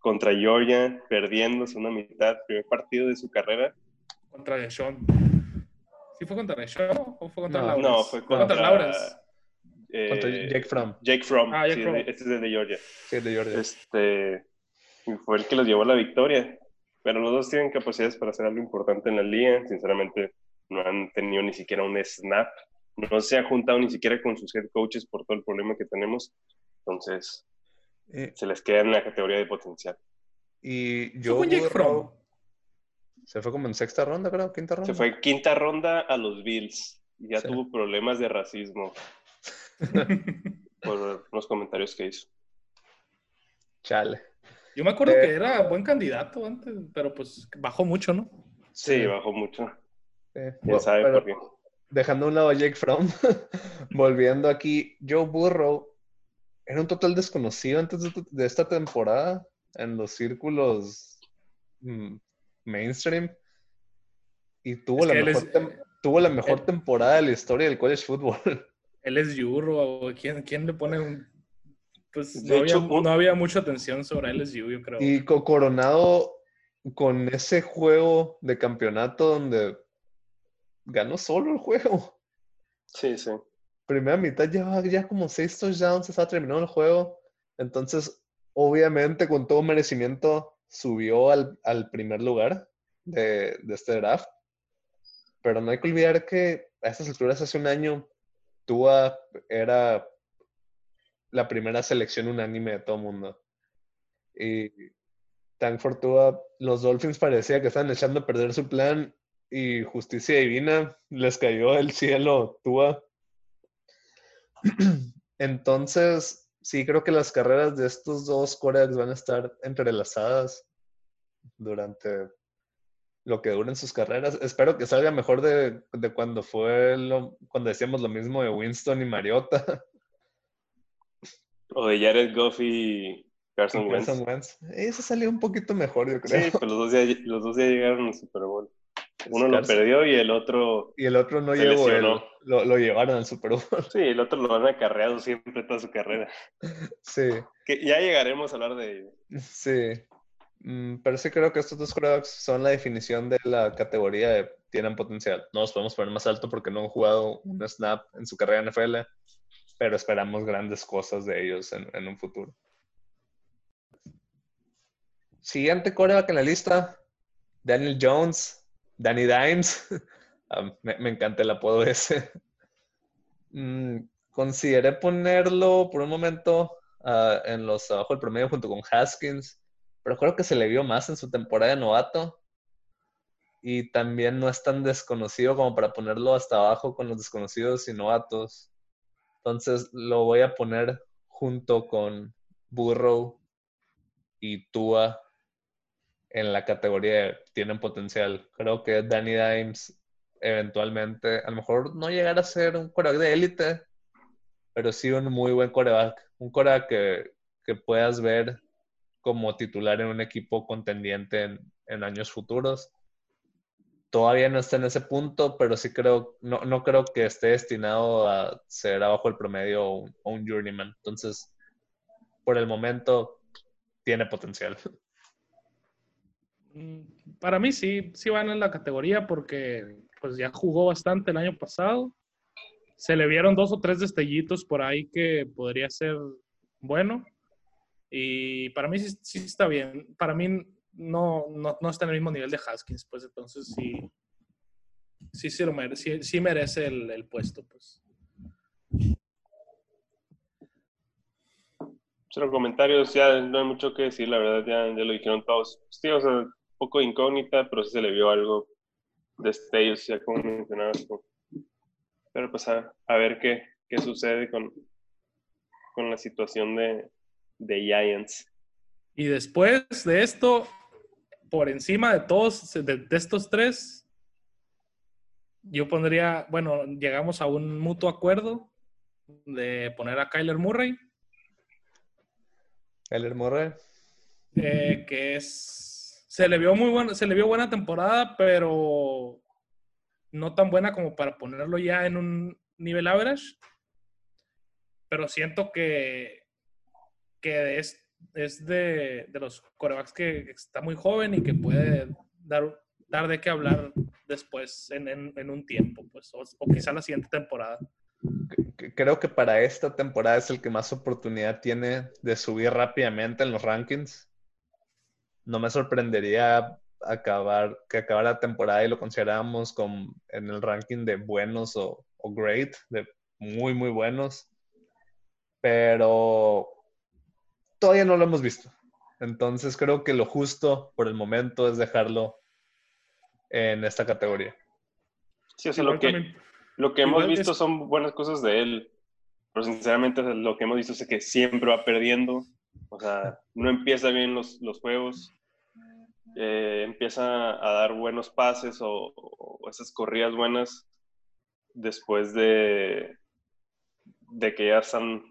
contra Georgia, perdiendo una mitad, primer partido de su carrera. Contra Deshaun. ¿Sí fue contra Deshaun o fue contra No, Lawrence? No, fue contra, contra Lawrence. eh, Contra Jake Fromm, Jake Fromm. Ah, Jake sí, Fromm. de- este es de Georgia. sí, de Georgia. Este, fue el que los llevó a la victoria. Pero los dos tienen capacidades para hacer algo importante en la liga. Sinceramente, no han tenido ni siquiera un snap. No se ha juntado ni siquiera con sus head coaches por todo el problema que tenemos. Entonces, Y, se les queda en la categoría de potencial. y Fue yo con Jake Fromm. Se fue como en sexta ronda, creo, quinta ronda. Se fue en quinta ronda a los Bills. Y ya Sí. tuvo problemas de racismo por los comentarios que hizo. Chale. Yo me acuerdo Eh, que era buen candidato antes, pero pues bajó mucho, ¿no? Sí, bajó mucho. ¿Quién Bueno, sabe pero por qué? Dejando a un lado a Jake Fromm, volviendo aquí, Joe Burrow era un total desconocido antes de, de esta temporada en los círculos mm, mainstream y tuvo Es la mejor, es- tem- tuvo la mejor él- temporada de la historia del college football. Él es Euro, ¿quién, ¿quién le pone un...? Pues De no, hecho, había, no había mucha atención sobre LSU, yo creo. Y co- coronado con ese juego de campeonato donde ganó solo el juego. Sí, sí. Primera mitad llevaba ya como seis touchdowns, estaba terminando el juego. Entonces, obviamente, con todo merecimiento, subió al, al primer lugar de, de este draft. Pero no hay que olvidar que a estas alturas, hace un año, Tua era la primera selección unánime de todo mundo. Y tan for Tua, los Dolphins parecía que estaban echando a perder su plan y justicia divina les cayó del cielo Tua. Entonces, sí, creo que las carreras de estos dos corebacks van a estar entrelazadas durante lo que duren sus carreras. Espero que salga mejor de, de cuando fue lo, cuando decíamos lo mismo de Winston y Mariota. O de Jared Goff y Carson Wentz. Carson Wentz. Ese salió un poquito mejor, yo Sí, creo. pero los dos, ya, los dos ya llegaron al Super Bowl. Uno lo perdió y el otro, Y el otro no llegó, él, lo, lo llevaron al Super Bowl. sí, el otro lo han acarreado siempre toda su carrera. Sí, Que ya llegaremos a hablar de ello. sí. Mm, Pero sí creo que estos dos quarterbacks son la definición de la categoría de tienen potencial. No los podemos poner más alto porque no han jugado un snap en su carrera en NFL, pero esperamos grandes cosas de ellos en, en un futuro. Siguiente quarterback en la lista, Daniel Jones, Danny Dimes. Ah, me, encanta el apodo ese. Mm, consideré ponerlo por un momento ah, en los abajo del promedio junto con Haskins, pero creo que se le vio más en su temporada de novato. Y también no es tan desconocido como para ponerlo hasta abajo con los desconocidos y novatos. Entonces lo voy a poner junto con Burrow y Tua en la categoría tienen potencial. Creo que Danny Dimes eventualmente, a lo mejor no llegar a ser un coreback de élite, pero sí un muy buen coreback. Un coreback que, que puedas ver como titular en un equipo contendiente en, años futuros. Todavía no está en ese punto, pero sí creo, no, no creo que esté destinado a ser abajo el promedio o un journeyman. Entonces, por el momento, tiene potencial. Mm, Para mí sí, sí van en la categoría porque pues ya jugó bastante el año pasado. Se le vieron dos o tres destellitos por ahí que podría ser bueno. Y para mí sí, está bien. Para mí no, no, no está en el mismo nivel de Haskins, pues entonces sí, sí, sí, lo mere- sí, merece el, puesto. Pues. Cero comentarios, ya no hay mucho que decir, la verdad, ya, ya lo dijeron todos. Sí, o sea, poco incógnita, pero sí se le vio algo de destellos, ya como mencionabas tú. Pero pues a, a ver qué, qué sucede con, con la situación de, de Giants. Y después de esto, por encima de todos, de, de estos tres, yo pondría, bueno, llegamos a un mutuo acuerdo de poner a Kyler Murray, Kyler Murray. eh, que es, se le vio muy buena, se le vio buena temporada, pero no tan buena como para ponerlo ya en un nivel average. Pero siento que, que es, es de, de los corebacks que está muy joven y que puede dar, dar de qué hablar después en, en- un tiempo, pues, o, o quizá la siguiente temporada. Creo que para esta temporada es el que más oportunidad tiene de subir rápidamente en los rankings. No me sorprendería acabar, que acabara la temporada y lo consideráramos como en el ranking de buenos o, o great, de muy, muy buenos. Pero todavía no lo hemos visto. Entonces creo que lo justo por el momento es dejarlo en esta categoría. Sí, o sea, lo que, lo que hemos visto son buenas cosas de él, pero sinceramente lo que hemos visto es que siempre va perdiendo, o sea, no empieza bien los, los juegos, eh, empieza a dar buenos pases o, o esas corridas buenas después de, de que ya están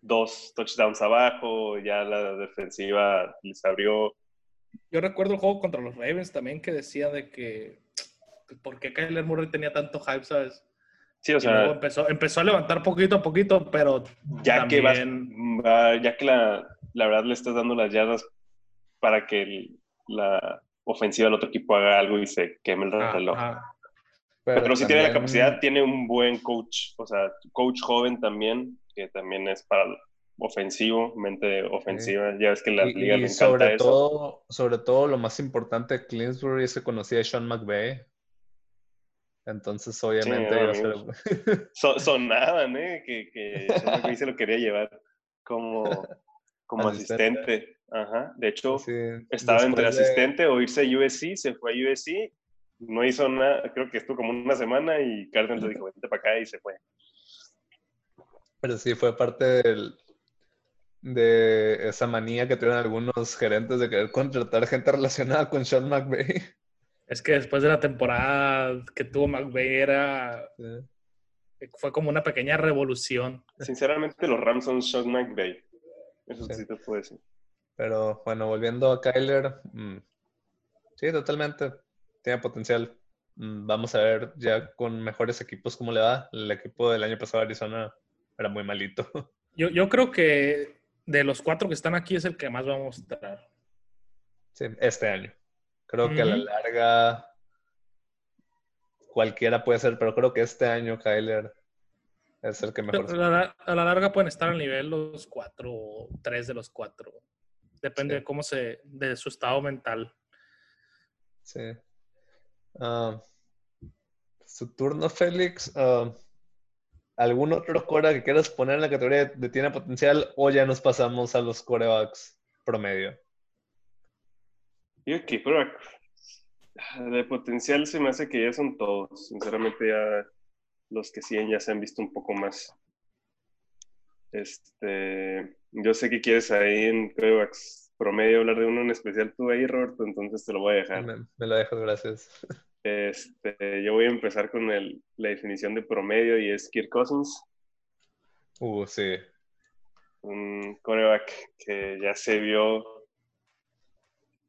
dos touchdowns abajo, ya la defensiva les abrió. Yo recuerdo el juego contra los Ravens también que decía de que por qué Kyler Murray tenía tanto hype, ¿sabes? Sí, o Y luego sea, empezó, empezó a levantar poquito a poquito, pero ya que vas, ya que la, la verdad le estás dando las yardas para que el- la ofensiva del otro equipo haga algo y se queme el reloj. ah. Pero, sí tiene la capacidad, tiene un buen coach, o sea, coach joven también, que también es para ofensivo, mente ofensiva. Ya ves que la Y, liga y le encanta sobre eso. todo, sobre todo lo más importante de Clinsbury es que conocía a Sean McVay. Entonces, obviamente, ser- So- sonaban, ¿eh? Que, que Sean McVay se lo quería llevar como, como Asistente. asistente. Ajá. De hecho, sí, estaba entre de- asistente o irse a USC, se fue a USC, no hizo nada, creo que estuvo como una semana y Cardinals le dijo, vente para acá y se fue. Pero sí, fue parte del- de esa manía que tuvieron algunos gerentes de querer contratar gente relacionada con Sean McVay. Es que después de la temporada que tuvo McVay era, Sí. fue como una pequeña revolución. Sinceramente, los Rams son Sean McVay. Eso Sí. sí te puedo decir. Pero bueno, volviendo a Kyler, mm, sí, totalmente. Tiene potencial. Mm, Vamos a ver ya con mejores equipos cómo le va. El equipo del año pasado de Arizona era muy malito. Yo, yo creo que de los cuatro que están aquí es el que más va a mostrar. Sí, este año. Creo que a la larga cualquiera puede ser, pero creo que este año Kyler es el que mejor. A la, a la larga pueden estar al nivel los cuatro o tres de los cuatro. Depende Sí. de cómo se, de su estado mental. Sí. Ah, su turno, Félix. Ah, ¿Algún otro cora que quieras poner en la categoría de tiene potencial o ya nos pasamos a los corebacks promedio? Yo que, pero de potencial se me hace que ya son todos. Sinceramente, ya los que siguen ya se han visto un poco más. Este, yo sé que quieres ahí en quarterbacks promedio hablar de uno en especial tú ahí, Roberto, entonces te lo voy a dejar. Me, me lo dejas, gracias. Este, yo voy a empezar con el, la definición de promedio y es Kirk Cousins, Uh, sí. un coreback que ya se vio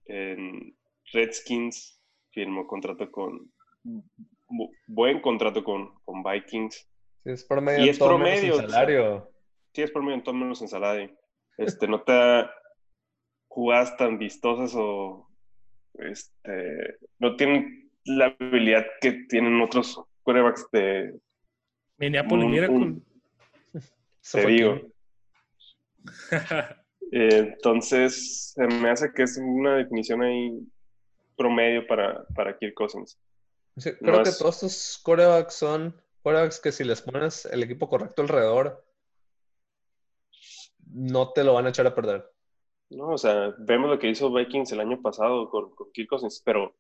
en, Redskins, firmó contrato con, bu- buen contrato con, con Vikings. Sí, es promedio. Y es promedio, salario. Sí, es por medio en todo menos en salario. Este, no te da jugadas tan vistosas o este, no tienen la habilidad que tienen otros quarterbacks de, Minneapolis Un- Miracle. un- te digo. Eh, entonces, se me hace que es una definición ahí promedio para, para Kirk Cousins. Sí, creo No que es- todos estos quarterbacks son quarterbacks que si les pones el equipo correcto alrededor, no te lo van a echar a perder. ¿no? O sea, vemos lo que hizo Vikings el año pasado con, con Kirk Cousins, pero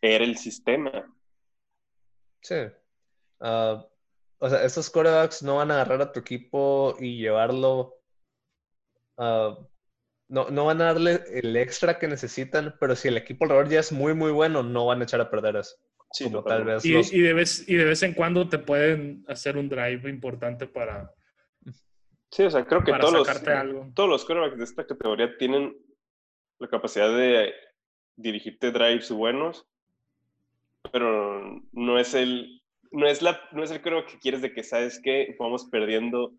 era el sistema. Sí. Ah, o sea, estos quarterbacks no van a agarrar a tu equipo y llevarlo. ah, no, no van a darle el extra que necesitan, pero si el equipo alrededor ya es muy, muy bueno, no van a echar a perder eso. Sí, como tal vez Y, los y de vez, y de vez en cuando te pueden hacer un drive importante para, Sí, o sea, creo que todos los, algo. todos los quarterbacks de esta categoría tienen la capacidad de dirigirte drives buenos, pero no es el no es la no es el quarterback que quieres de que sabes que vamos perdiendo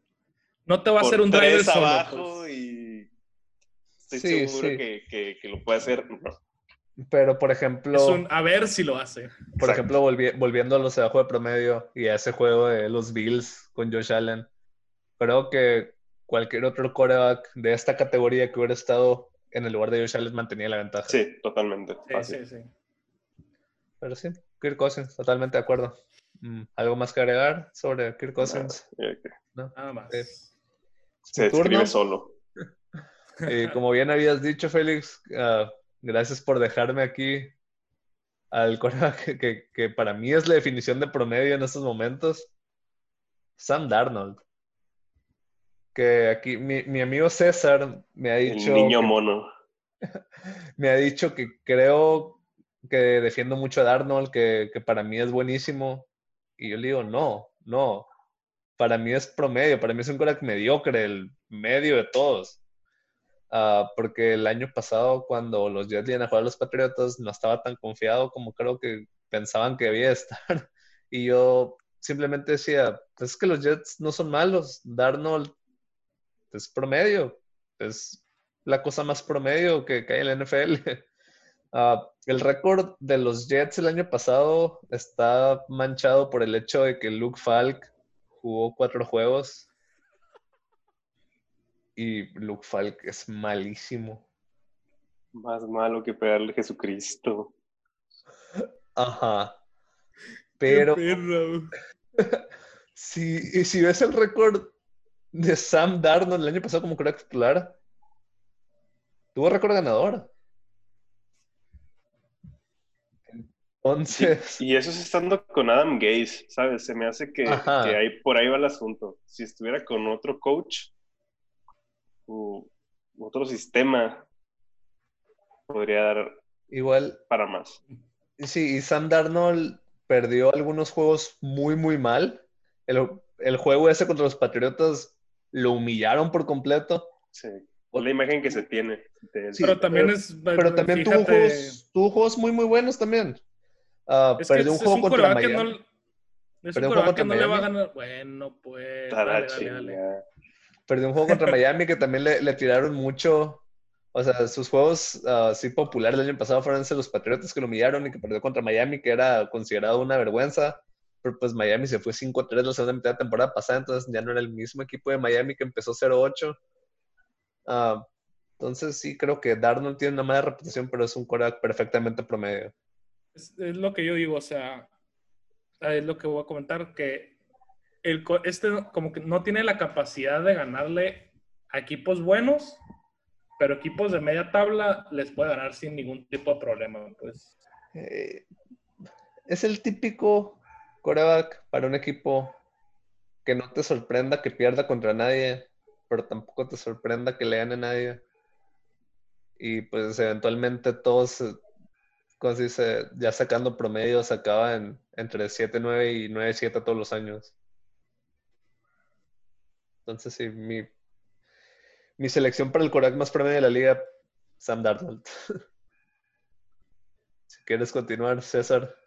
No te va a hacer un driver tres solo. abajo pues. y estoy Sí, seguro sí. Que, que, que lo puede hacer. No. Pero, por ejemplo, Es un a ver si lo hace. por Exacto. ejemplo volvi- volviendo a los de bajo de promedio y a ese juego de los Bills con Josh Allen, creo que cualquier otro quarterback de esta categoría que hubiera estado en el lugar de Josh Allen mantenía la ventaja. Sí, totalmente. Sí, fácil. sí, sí. Pero sí, Kirk Cousins, totalmente de acuerdo. Mm, ¿Algo más que agregar sobre Kirk Cousins? Nada más. Se describe solo. Y como bien habías dicho, Félix, ah, gracias por dejarme aquí al que, que- que para mí es la definición de promedio en estos momentos. Sam Darnold. Que aquí mi, mi amigo César me ha El dicho niño que- mono. me ha dicho que creo que defiendo mucho a Darnold, que, que para mí es buenísimo. Y yo le digo, no, no. Para mí es promedio, para mí es un crack mediocre, el medio de todos. Ah, porque el año pasado, cuando los Jets iban a jugar a los Patriotas, no estaba tan confiado como creo que pensaban que debía estar. Y yo simplemente decía, "Pues es que los Jets no son malos, Darnold es promedio, es la cosa más promedio que, que hay en la NFL. Ah, el récord de los Jets el año pasado está manchado por el hecho de que Luke Falk jugó cuatro juegos y Luke Falk es malísimo. Más malo que pegarle a Jesucristo. Ajá. Pero si, y si ves el récord de Sam Darnold el año pasado como crack titular, tuvo récord ganador. Entonces, Y eso es estando con Adam Gaze, ¿sabes? Se me hace que, ahí, por ahí va el asunto. Si estuviera con otro coach u otro sistema, podría dar igual, para más. sí, y Sam Darnold perdió algunos juegos muy, muy mal. El, el juego ese contra los Patriotas lo humillaron por completo. Sí. Es la imagen que se tiene. de. Sí, pero también pero- es. Pero también tuvo fíjate, juegos, tuvo juegos muy, muy buenos también. Ah, Es que perdió es, un juego es un contra Miami. no. Es Perdió un un juego quarterback que no contra le va a Miami. ganar. Bueno, pues. Dale, dale, dale. Perdió un juego contra Miami que también le, le tiraron mucho. O sea, sus juegos ah, así populares el año pasado fueron ese, los Patriotas que lo humillaron y que perdió contra Miami, que era considerado una vergüenza. Pero pues Miami se fue 5-3 la segunda mitad de temporada pasada, entonces ya no era el mismo equipo de Miami que empezó 0-8. Ah, entonces sí creo que Darnold tiene una mala reputación, pero es un quarterback perfectamente promedio. Es, es lo que yo digo, o sea, es lo que voy a comentar, que el, este como que no tiene la capacidad de ganarle a equipos buenos, pero equipos de media tabla les puede ganar sin ningún tipo de problema, pues. Eh, es el típico quarterback para un equipo que no te sorprenda que pierda contra nadie, pero tampoco te sorprenda que le gane nadie. Y pues eventualmente todos, eh, ¿cómo se dice? Ya sacando promedios, acaban entre 7-9 y 9-7 todos los años. Entonces sí, mi, mi selección para el quarterback más promedio de la liga, Sam Darnold. ¿Quieres continuar, César?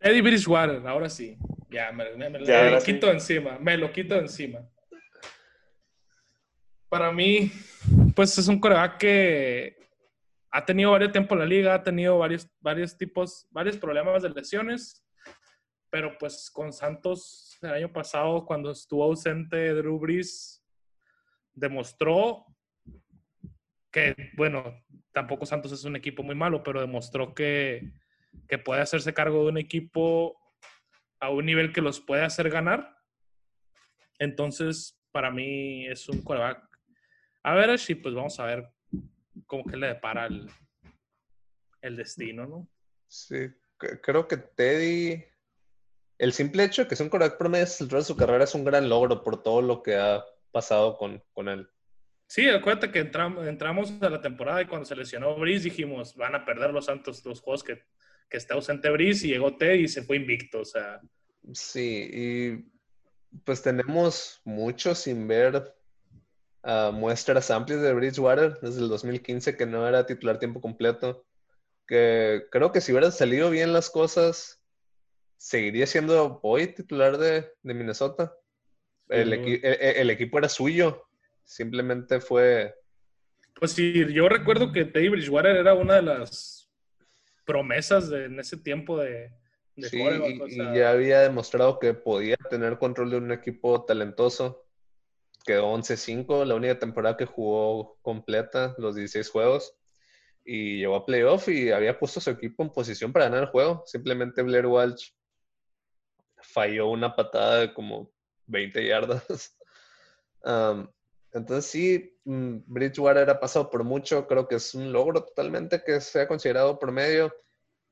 Eddie Bridgewater, ahora sí. Ya, me, me- me- Ya, me ahora lo sí. quito encima. Me lo quito encima. Para mí, pues es un coreback que ha tenido varios tiempos en la liga, ha tenido varios, varios tipos, varios problemas de lesiones, pero pues con Santos el año pasado, cuando estuvo ausente Drew Brees, demostró que, bueno, tampoco Santos es un equipo muy malo, pero demostró que, que puede hacerse cargo de un equipo a un nivel que los puede hacer ganar. Entonces, para mí es un quarterback average y pues vamos a ver cómo que le depara el, el destino, ¿no? Sí, creo que Teddy, el simple hecho de que es un quarterback promedio el resto de su carrera es un gran logro por todo lo que ha pasado con, con él. Sí, acuérdate que entram- entramos a la temporada y cuando se lesionó Brice dijimos, van a perder los Santos los juegos que, que está ausente Brice y llegó Teddy y se fue invicto. O sea, Sí, y pues tenemos mucho sin ver ah, muestras amplias de Bridgewater desde el 2015 que no era titular tiempo completo. Que creo que si hubieran salido bien las cosas, seguiría siendo hoy titular de, de Minnesota. El, equi- el- el equipo era suyo, simplemente fue Pues sí, yo recuerdo que Teddy Bridgewater era una de las promesas de, en ese tiempo de, de Sí, y, o y sea, ya había demostrado que podía tener control de un equipo talentoso. Quedó 11-5, la única temporada que jugó completa, los 16 juegos. Y llegó a playoff y había puesto a su equipo en posición para ganar el juego. Simplemente Blair Walsh falló una patada de como 20 yardas. Um, entonces sí, mm, Bridgewater ha pasado por mucho. Creo que es un logro totalmente que sea considerado promedio.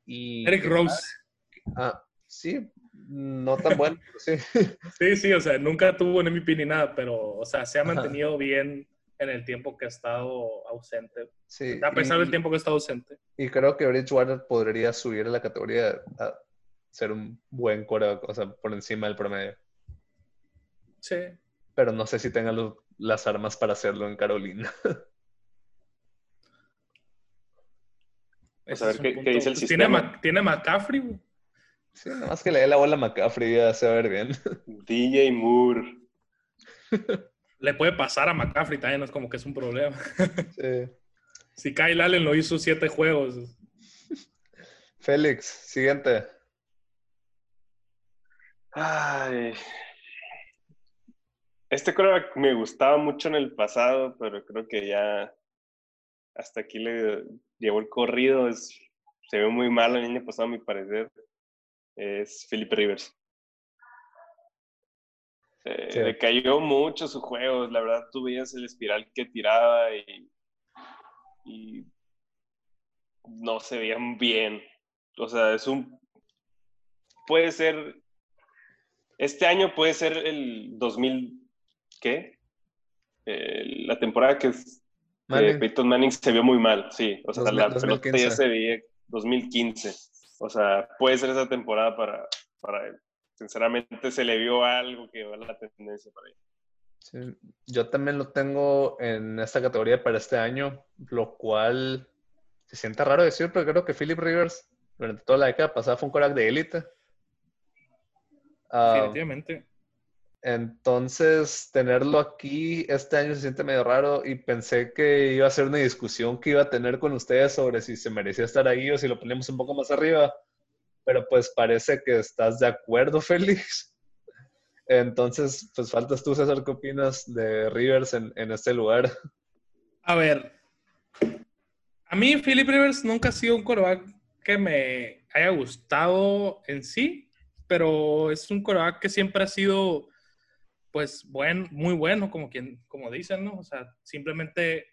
Y Eric Rose. Ah, sí, no tan bueno, sí. Sí, sí, o sea, nunca tuvo un MVP ni nada, pero, o sea, se ha Ajá. mantenido bien en el tiempo que ha estado ausente. sí. A pesar y, del tiempo que ha estado ausente. y creo que Bridgewater podría subir a la categoría a ser un buen core, o sea, por encima del promedio. Sí. Pero no sé si tenga los- las armas para hacerlo en Carolina. Ese a ver qué- dice el Pues tiene, sistema. Mac- tiene McCaffrey. Sí, nada más que le dé la bola a McCaffrey ya se va a ver bien. DJ Moore. Le puede pasar a McCaffrey también, no es como que es un problema. Sí. Si Kyle Allen lo hizo siete juegos. Félix, siguiente. Ay. Este quarterback me gustaba mucho en el pasado, pero creo que ya hasta aquí le llevó el corrido. Es, se ve muy mal el año pasado, a mi parecer. Es Philip Rivers. Eh, Sí. Le cayó mucho su juego. La verdad, tú veías el espiral que tiraba y, y no se veían bien. O sea, es un. Puede ser. Este año puede ser el 2000. ¿Qué? Eh, la temporada que, es- que. Peyton Manning se vio muy mal, sí. O sea, 2000, la pelota 2015. ya se veía 2015. O sea, puede ser esa temporada para, para él. Sinceramente, se le vio algo que va la tendencia para él. Sí, Yo también lo tengo en esta categoría para este año, lo cual se siente raro decir, pero creo que Philip Rivers durante toda la década pasada fue un quarterback de élite. Ah, Definitivamente. Entonces, tenerlo aquí este año se siente medio raro y pensé que iba a ser una discusión que iba a tener con ustedes sobre si se merecía estar ahí o si lo ponemos un poco más arriba. Pero pues parece que estás de acuerdo, Félix. Entonces, pues faltas tú, César, ¿qué opinas de Rivers en, en este lugar? A ver, a mí Philip Rivers nunca ha sido un quarterback que me haya gustado en sí, pero es un quarterback que siempre ha sido, pues, buen, muy bueno, como, quien, como dicen, ¿no? O sea, simplemente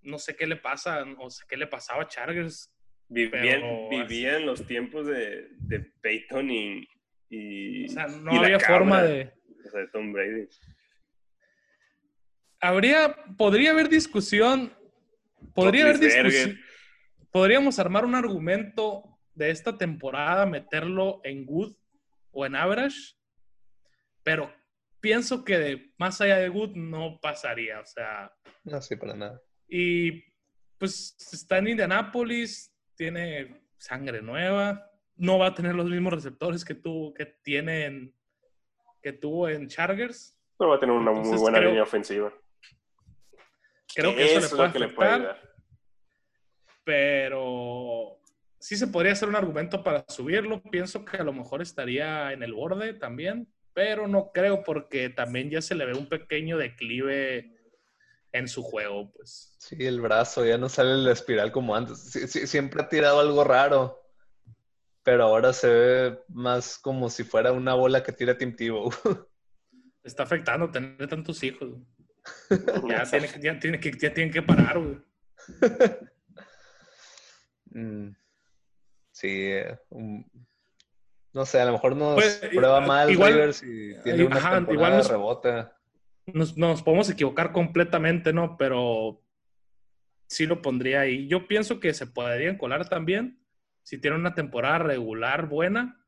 no sé qué le pasa, o sea, qué le pasaba a Chargers. Vivían, vivían los tiempos de, de Peyton y, y, O sea, no había forma de... o sea, de Tom Brady. Habría, podría haber discusión, podría haber discusión, podríamos armar un argumento de esta temporada, meterlo en good o en average, pero pienso que de- más allá de good no pasaría, o sea, No, sí, para nada. y pues está en Indianapolis, tiene sangre nueva, no va a tener los mismos receptores que tuvo, que tienen, que tuvo en Chargers. Pero va a tener una muy buena creo- línea ofensiva. Creo que eso, es le lo puede que le puede ayudar. pero sí se podría hacer un argumento para subirlo. Pienso que a lo mejor estaría en el borde también, pero no creo porque también ya se le ve un pequeño declive en su juego, pues. Sí, el brazo ya no sale la espiral como antes. Sí, sí, siempre ha tirado algo raro. Pero ahora se ve más como si fuera una bola que tira Tim Tebow. Está afectando tener tantos hijos. güey. Ya, tiene, que- ya, tiene que, ya tienen que parar, güey. Mm, Sí, eh, un- no sé, a lo mejor nos Pues, prueba eh, mal igual- Rivers y tiene una ajá, igual nos- rebote. Nos, nos podemos equivocar completamente, ¿no? Pero sí lo pondría ahí. Yo pienso que se podrían colar también si tiene una temporada regular buena,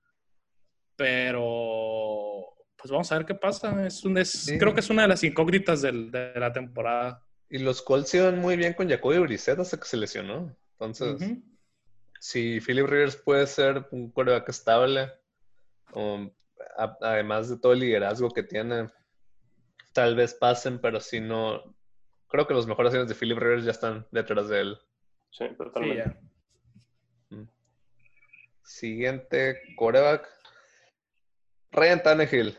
pero pues vamos a ver qué pasa. Es un, es- Sí. Creo que es una de las incógnitas del- de la temporada. Y los Colts iban muy bien con Jacoby Brissett hasta que se lesionó. Entonces. Si Philip Rivers puede ser un quarterback estable, um, a- además de todo el liderazgo que tiene, tal vez pasen, pero si no, creo que los mejores años de Philip Rivers ya están detrás de él. Sí, Sí, totalmente. ya. Siguiente quarterback, Ryan Tannehill.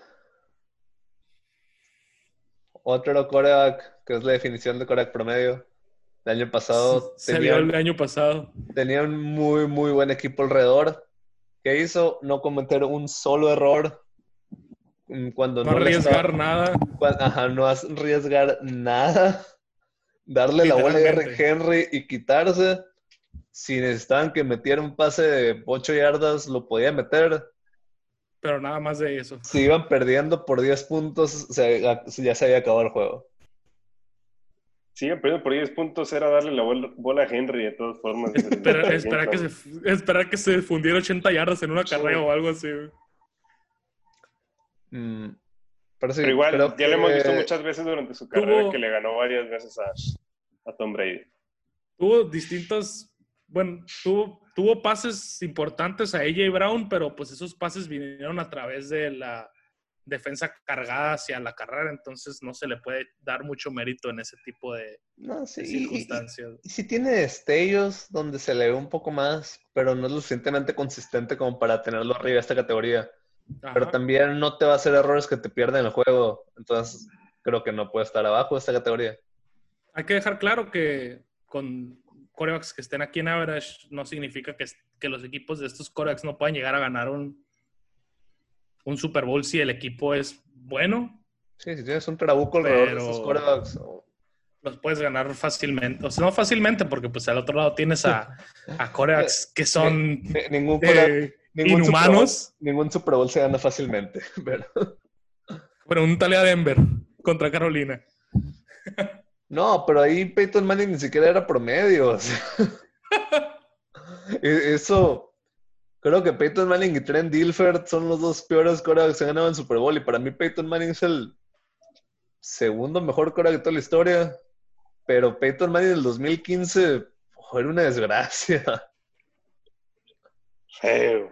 Otro quarterback que es la definición de quarterback promedio. El año pasado Se tenía, vio el año pasado. tenía un muy, muy buen equipo alrededor. ¿Qué hizo? No cometer un solo error mm, cuando No no, le estaba- arriesgar nada. ajá, no arriesgar nada. Darle la bola a. Henry y quitarse. Si necesitaban que metiera un pase de 8 yardas, lo podía meter. Pero nada más de eso. Si iban perdiendo por 10 puntos, se- ya se había acabado el juego. Sigue perdiendo por 10 puntos, era darle la bola, a Henry de todas formas. Espera, esperar, que se, esperar que se fundiera 80 yardas en una Sí. carrera o algo así. Mm, pero, sí, Pero igual, ya lo hemos visto que- muchas veces durante su carrera Tuvo- que le ganó varias veces a, a Tom Brady. Tuvo distintos, bueno, tuvo, tuvo pases importantes a AJ Brown, pero pues esos pases vinieron a través de la defensa cargada hacia la carrera, entonces no se le puede dar mucho mérito en ese tipo de, No, sí, de y- y- circunstancias. Y sí tiene destellos donde se le ve un poco más, pero no es lo suficientemente consistente como para tenerlo arriba de esta categoría. Pero también no te va a hacer errores que te pierden el juego. Entonces, creo que no puede estar abajo de esta categoría. Hay que dejar claro que con corebacks que estén aquí en average no significa que, que los equipos de estos corebacks no puedan llegar a ganar un, un Super Bowl si el equipo es bueno. Sí, si tienes un trabuco alrededor de Pero- estos quarterbacks, o- los puedes ganar fácilmente. O sea, no fácilmente, porque pues al otro lado tienes a, a que son ni- ningún, quarterback- eh, ningún Super Bowl- inhumanos. ningún Super Bowl se gana fácilmente. Pero, tal a Denver contra Carolina. no, pero ahí Peyton Manning ni siquiera era promedio. o sea. E- Eso, creo que Peyton Manning y Trent Dilfer son los dos peores quarterbacks que han ganado en Super Bowl. Y para mí Peyton Manning es el segundo mejor quarterback de toda la historia. Pero Peyton Manning del 2015 fue una desgracia. Feo.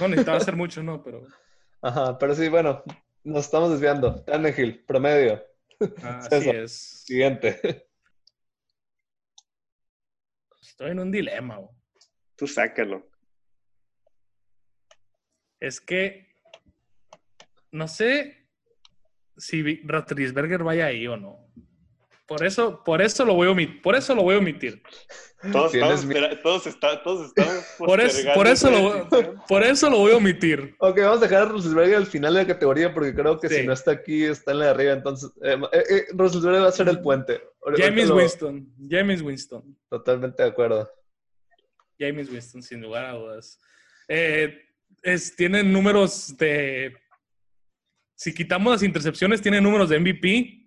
No necesitaba hacer mucho, ¿no? Pero Ajá, pero sí, bueno, nos estamos desviando. Tannehill, promedio. así es. Siguiente. Estoy en un dilema. güey. Tú sácalo. Es que no sé si Roethlisberger vaya ahí o no. Por eso, por eso lo voy a omitir. Por eso lo voy a omitir. Todos, estamos, mi- todos, está- todos estamos Por eso, postergando por eso lo, por eso lo voy a omitir. Ok, vamos a dejar a Roethlisberger al final de la categoría porque creo que Sí. si no está aquí, está en la de arriba. Entonces, eh, eh, eh, va a ser el puente. James lo- Winston. James Winston. Totalmente de acuerdo. James Winston, sin lugar a dudas. Eh, es, tiene números de. Si quitamos las intercepciones, tiene números de MVP,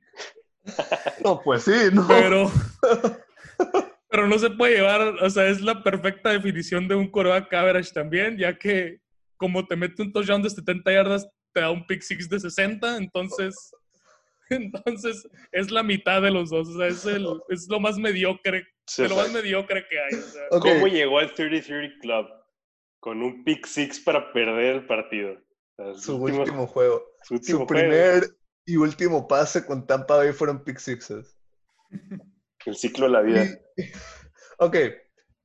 No, pues sí, no. pero. pero no se puede llevar. O sea, es la perfecta definición de un coreback average también, ya que como te mete un touchdown de 70 yardas, te da un pick six de 60. Entonces, Entonces, es la mitad de los dos. O sea, es, el, es lo más mediocre. Sí, de lo más mediocre que hay. o sea. Ok. ¿Cómo llegó al 30-30 Club? Con un pick six para perder el partido. O sea, Su último- último juego. su último Su juego. primer y último pase con Tampa Bay fueron pick sixes. El ciclo de la vida. Y- Ok,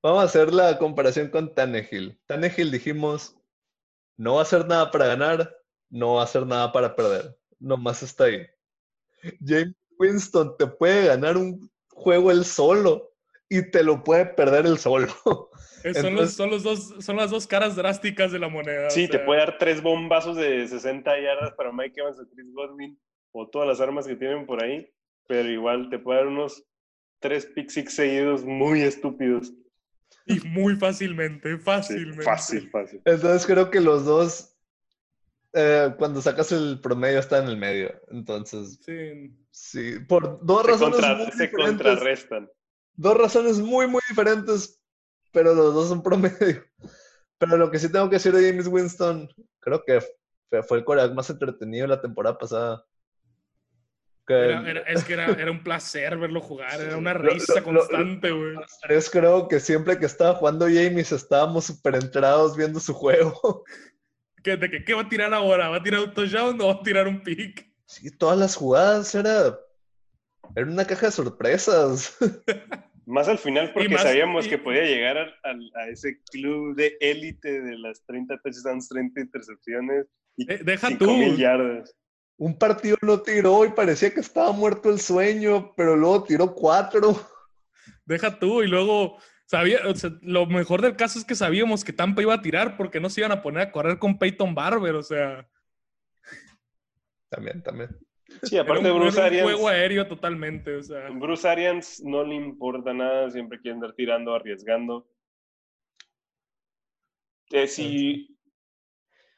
vamos a hacer la comparación con Tannehill. Tannehill dijimos, no va a hacer nada para ganar, no va a hacer nada para perder. Nomás está ahí. James Winston te puede ganar un juego él solo y te lo puede perder él solo. Eh, son, los, son, los dos, son las dos caras drásticas de la moneda. o Sí, te puede dar tres bombazos de 60 yardas para Mike Evans o Chris Godwin o todas las armas que tienen por ahí, pero igual te puede dar unos tres pick six seguidos muy estúpidos. Y muy fácilmente, Sí, fácilmente. fácil, fácil. Entonces creo que los dos, eh, cuando sacas el promedio, están en el medio. Entonces, Sí. sí, por dos Se, razones contra- muy se diferentes. contrarrestan. Dos razones muy, muy diferentes, pero los dos son promedio. Pero lo que sí tengo que decir de James Winston, creo que fue, el coreback más entretenido la temporada pasada. Que Era- era- es que era, era un placer verlo jugar, era una Lo- lo- risa lo- constante, güey. tres creo que siempre que estaba jugando James estábamos súper enterados viendo su juego. ¿Qué, de que, ¿Qué va a tirar ahora? ¿Va a tirar un touchdown o va a tirar un pick? Sí, todas las jugadas era, era una caja de sorpresas. Más al final porque más- sabíamos y- que podía llegar a, ese club de élite de las 30 touchdowns, 30 intercepciones y Eh, deja 5,000 tú. yardas. Un partido lo tiró y parecía que estaba muerto el sueño, pero luego tiró cuatro. Deja tú. Y luego, sabía, o sea, lo mejor del caso es que sabíamos que Tampa iba a tirar porque no se iban a poner a correr con Peyton Barber. O sea, También, también. Sí, aparte un, Bruce era un Arians, juego aéreo totalmente. O sea, Bruce Arians no le importa nada, siempre quiere andar tirando, arriesgando. Eh, si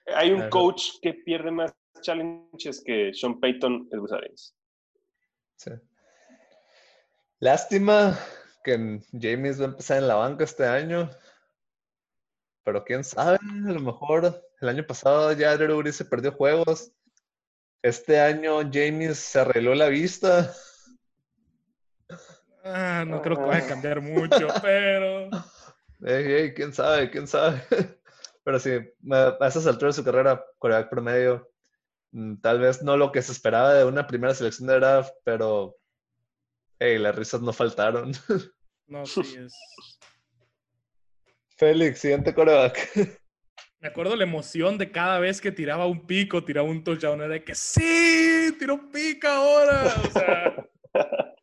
hay un Claro. coach que pierde más challenges que Sean Payton, es Bruce Arians. Sí. Lástima que James va a empezar en la banca este año. Pero quién sabe, a lo mejor el año pasado ya Drew Brees se perdió juegos. Este año James se arregló la vista. ah, no creo que vaya a cambiar mucho, pero Ey, ey, quién sabe, quién sabe. Pero sí, a a esas alturas de su carrera, coreback promedio, mm, tal vez no lo que se esperaba de una primera selección de draft, pero hey, las risas no faltaron. no, sí es. Félix, siguiente coreback. Me acuerdo la emoción de cada vez que tiraba un pico, tiraba un touchdown. Era de que sí, tiró un pico ahora. O sea,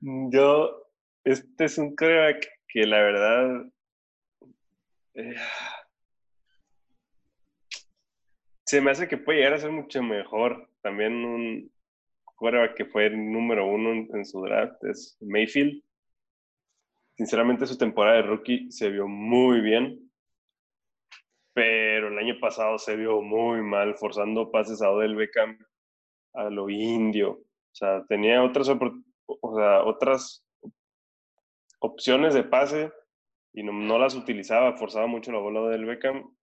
Yo, este es un coreback que la verdad. eh, se me hace que puede llegar a ser mucho mejor. También un coreback que fue número uno en su draft es Mayfield. Sinceramente, su temporada de rookie se vio muy bien. Pero el año pasado se vio muy mal, forzando pases a Odell Beckham a lo indio. O sea, tenía otras, o sea, otras opciones de pase y no, no las utilizaba, forzaba mucho la bola del Beckham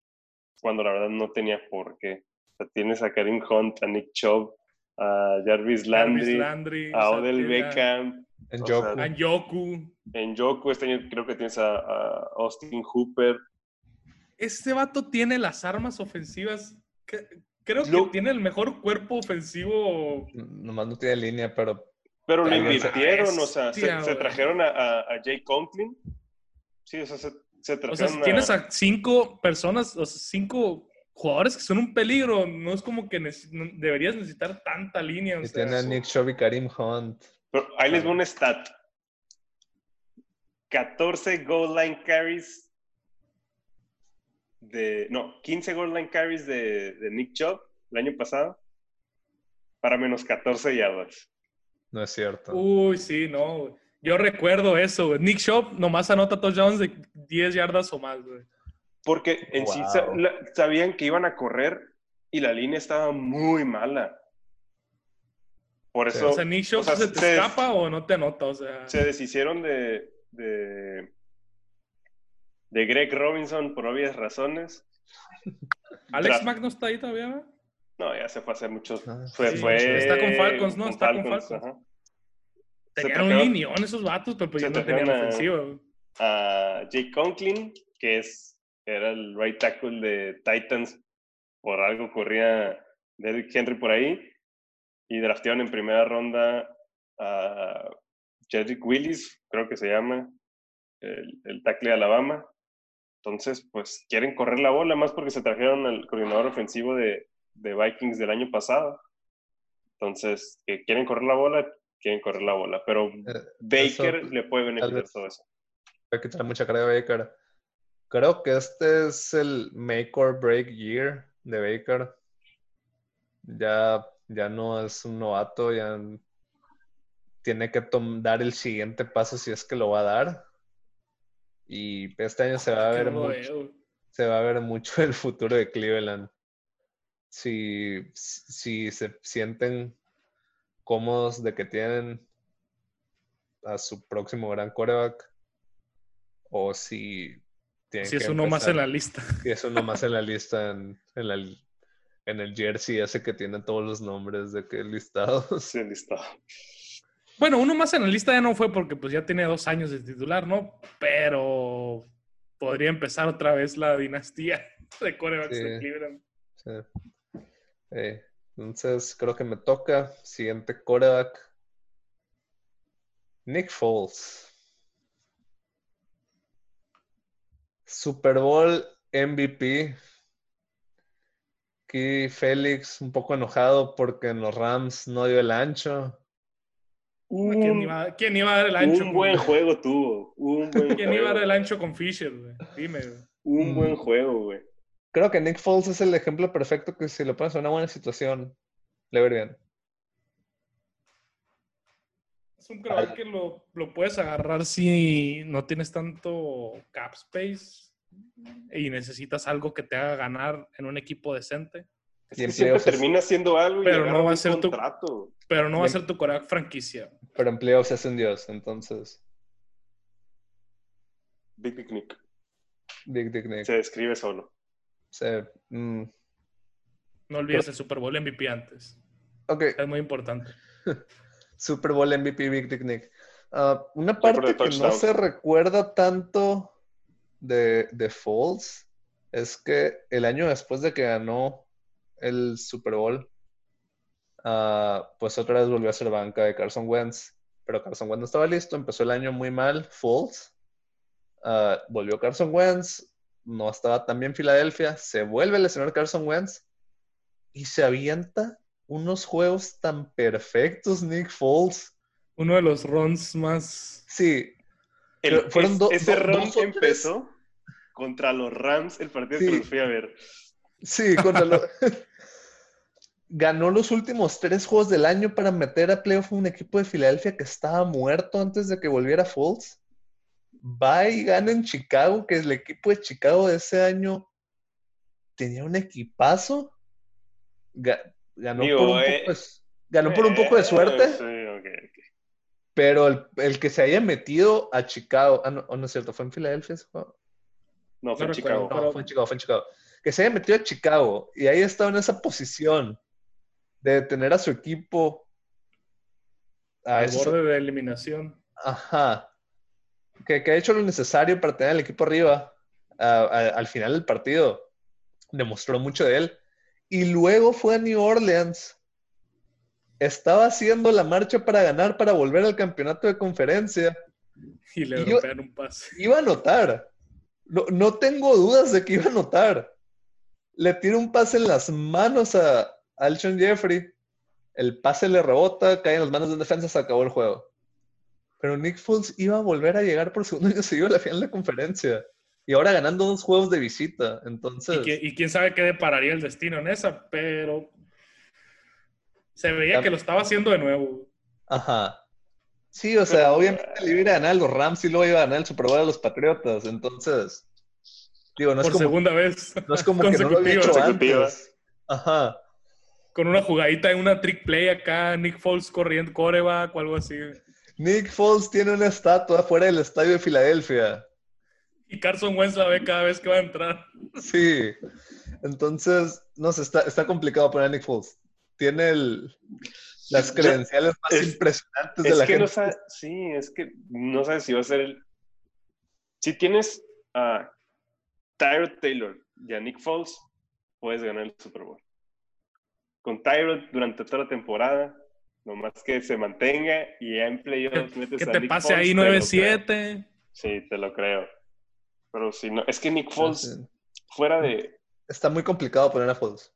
cuando la verdad no tenía por qué. O sea, tienes a Karim Hunt, a Nick Chubb, a Jarvis Jarvis Landry, a Odell Beckham, En O sea, en Joku este año creo que tienes a, a Austin Hooper. Este vato tiene las armas ofensivas. creo que Lo- tiene el mejor cuerpo ofensivo. Nomás no tiene línea, pero Pero lo invirtieron, o sea, se, trajeron a, a, a Jay Conklin. Sí, o sea, se, se O trajeron sea, si a- tienes a cinco personas, o sea, cinco jugadores que son un peligro, no es como que neces- no- deberías necesitar tanta línea. o y sea, tiene a Nick Chubb y Karim Hunt. Pero ahí les va un stat. 14 goal line carries de... No, 15 goal line carries de, de Nick Chubb el año pasado para menos 14 yardas. No es cierto. Uy, sí, no. Yo recuerdo eso. güey. Nick Shop nomás anota touchdowns de 10 yardas o más, güey. Porque en sí Wow. sabían que iban a correr y la línea estaba muy mala. Por Sí. eso O sea, Nick Shop o sea, se te escapa o no te anota, o sea. se deshicieron de, de, de Greg Robinson por obvias razones. Alex Mack no está ahí todavía? No, ya se fue a hacer mucho. Ah, Fue, sí, fue está con Falcons, ¿no? con Está con Falcons, ajá. Tenían un linión esos vatos, pero pues ya no tenían a- ofensiva. a Jake Conklin, que es, era el right tackle de Titans. Por algo corría Derrick Henry por ahí. Y draftearon en primera ronda a Jedrick Willis, creo que se llama, el, el tackle de Alabama. Entonces, pues quieren correr la bola más porque se trajeron al coordinador ofensivo de, de Vikings del año pasado. Entonces, que quieren correr la bola, quieren correr la bola. Pero Eh, Baker eso, le puede beneficiar todo eso. Hay que quitar mucha cara de Baker. Creo que este es el make or break year de Baker. Ya, ya no es un novato, ya tiene que dar el siguiente paso si es que lo va a dar. Y este año se va a ver mucho, se va a ver mucho el futuro de Cleveland. Si, si se sienten cómodos de que tienen a su próximo gran quarterback o si tienen Si es que uno más en la lista. si es uno más en la lista en, en, la- en el jersey ese que tiene todos los nombres de que listados. Sí, listo. Bueno, uno más en la lista ya no fue porque pues ya tiene dos años de titular, ¿no? Pero podría empezar otra vez la dinastía de corebacks de Sí. Cleveland. Sí. Eh, entonces creo que me toca. Siguiente quarterback. Nick Foles. Super Bowl MVP. Aquí Félix un poco enojado porque en los Rams no dio el ancho. ¿Quién iba, quién iba a dar el ancho? un con- buen juego tuvo. Un buen ¿Quién iba a dar el ancho con Fisher? güey? Dime. güey. Un buen Mm. juego, güey. Creo que Nick Foles es el ejemplo perfecto que si lo pones en una buena situación, le ir bien. Es un Al- que lo, lo puedes agarrar si no tienes tanto cap space y necesitas algo que te haga ganar en un equipo decente. Es que siempre termina haciendo algo y Pero no va a un ser tu- contrato. Pero no va a ser tu coreback franquicia. Pero en playoffs es un dios, entonces. Big Big Nick. Big Dick Nick. Se describe solo. Sí, mm, No olvides el Super Bowl MVP antes. Ok, Es muy importante. Super Bowl MVP Big Dick Nick. Ah, una parte que no se recuerda tanto de, de Foles es que el año después de que ganó el Super Bowl, ah, pues otra vez volvió a ser banca de Carson Wentz. Pero Carson Wentz no estaba listo, empezó el año muy mal, Foles. Ah, volvió Carson Wentz, no estaba tan bien Filadelfia, se vuelve a lesionar Carson Wentz y se avienta unos juegos tan perfectos, Nick Foles. Uno de los runs más. Sí, El- fueron es- do- ese do- run dos empezó contra los Rams, el partido que Sí. los fui a ver. sí, contra lo- Ganó los últimos tres juegos del año para meter a playoff a un equipo de Filadelfia que estaba muerto antes de que volviera Foles. Va y gana en Chicago, que el equipo de Chicago de ese año tenía un equipazo. Ga- ganó, Digo, por un eh, poco de, ganó por un poco de suerte. Eh, sí. Pero el, el que se haya metido a Chicago, ah, no, oh, no es cierto, fue en Filadelfia ese juego. No, fue No en recuerdo, Chicago. No, fue en Chicago, fue en Chicago. Que se haya metido a Chicago y ahí estaba en esa posición de tener a su equipo a al borde de eliminación. Ajá. Que, que ha hecho lo necesario para tener al equipo arriba a- a- al final del partido. Demostró mucho de él. Y luego fue a New Orleans. Estaba haciendo la marcha para ganar, para volver al campeonato de conferencia. Y le dropean un pase. Iba a anotar. No, no tengo dudas de que iba a anotar. Le tira un pase en las manos a Alshon Jeffrey. El pase le rebota, cae en las manos de un defensa, se acabó el juego. Pero Nick Foles iba a volver a llegar por segundo año seguido a la final de conferencia. Y ahora ganando dos juegos de visita. Entonces, Y, quién sabe qué depararía el destino en esa, pero se veía que lo estaba haciendo de nuevo. ajá. Sí, o sea, obviamente le iba a ganar a los Rams y luego iba a ganar el Super Bowl a los Patriotas. Entonces, digo, no es por como, segunda vez. no es como que no lo había hecho antes. Ajá. Con una jugadita en una trick play acá, Nick Foles corriendo coreback o algo así. Nick Foles tiene una estatua fuera del estadio de Filadelfia. Y Carson Wentz la ve cada vez que va a entrar. Sí. Entonces, no sé, está, está complicado poner a Nick Foles. Tiene el, las Yo- credenciales más es- impresionantes de la que gente. no sí, es que no sabes si va a ser el... Si tienes a Tyrod Taylor y a Nick Foles, puedes ganar el Super Bowl. Con Tyrod durante toda la temporada, nomás que se mantenga y ya en playoffs metes Que a te Nick pase Foles, ahí te lo creo. 9-7. Sí, te lo creo. Pero si no, es que Nick Foles, Sí. fuera de... Está muy complicado poner a Foles.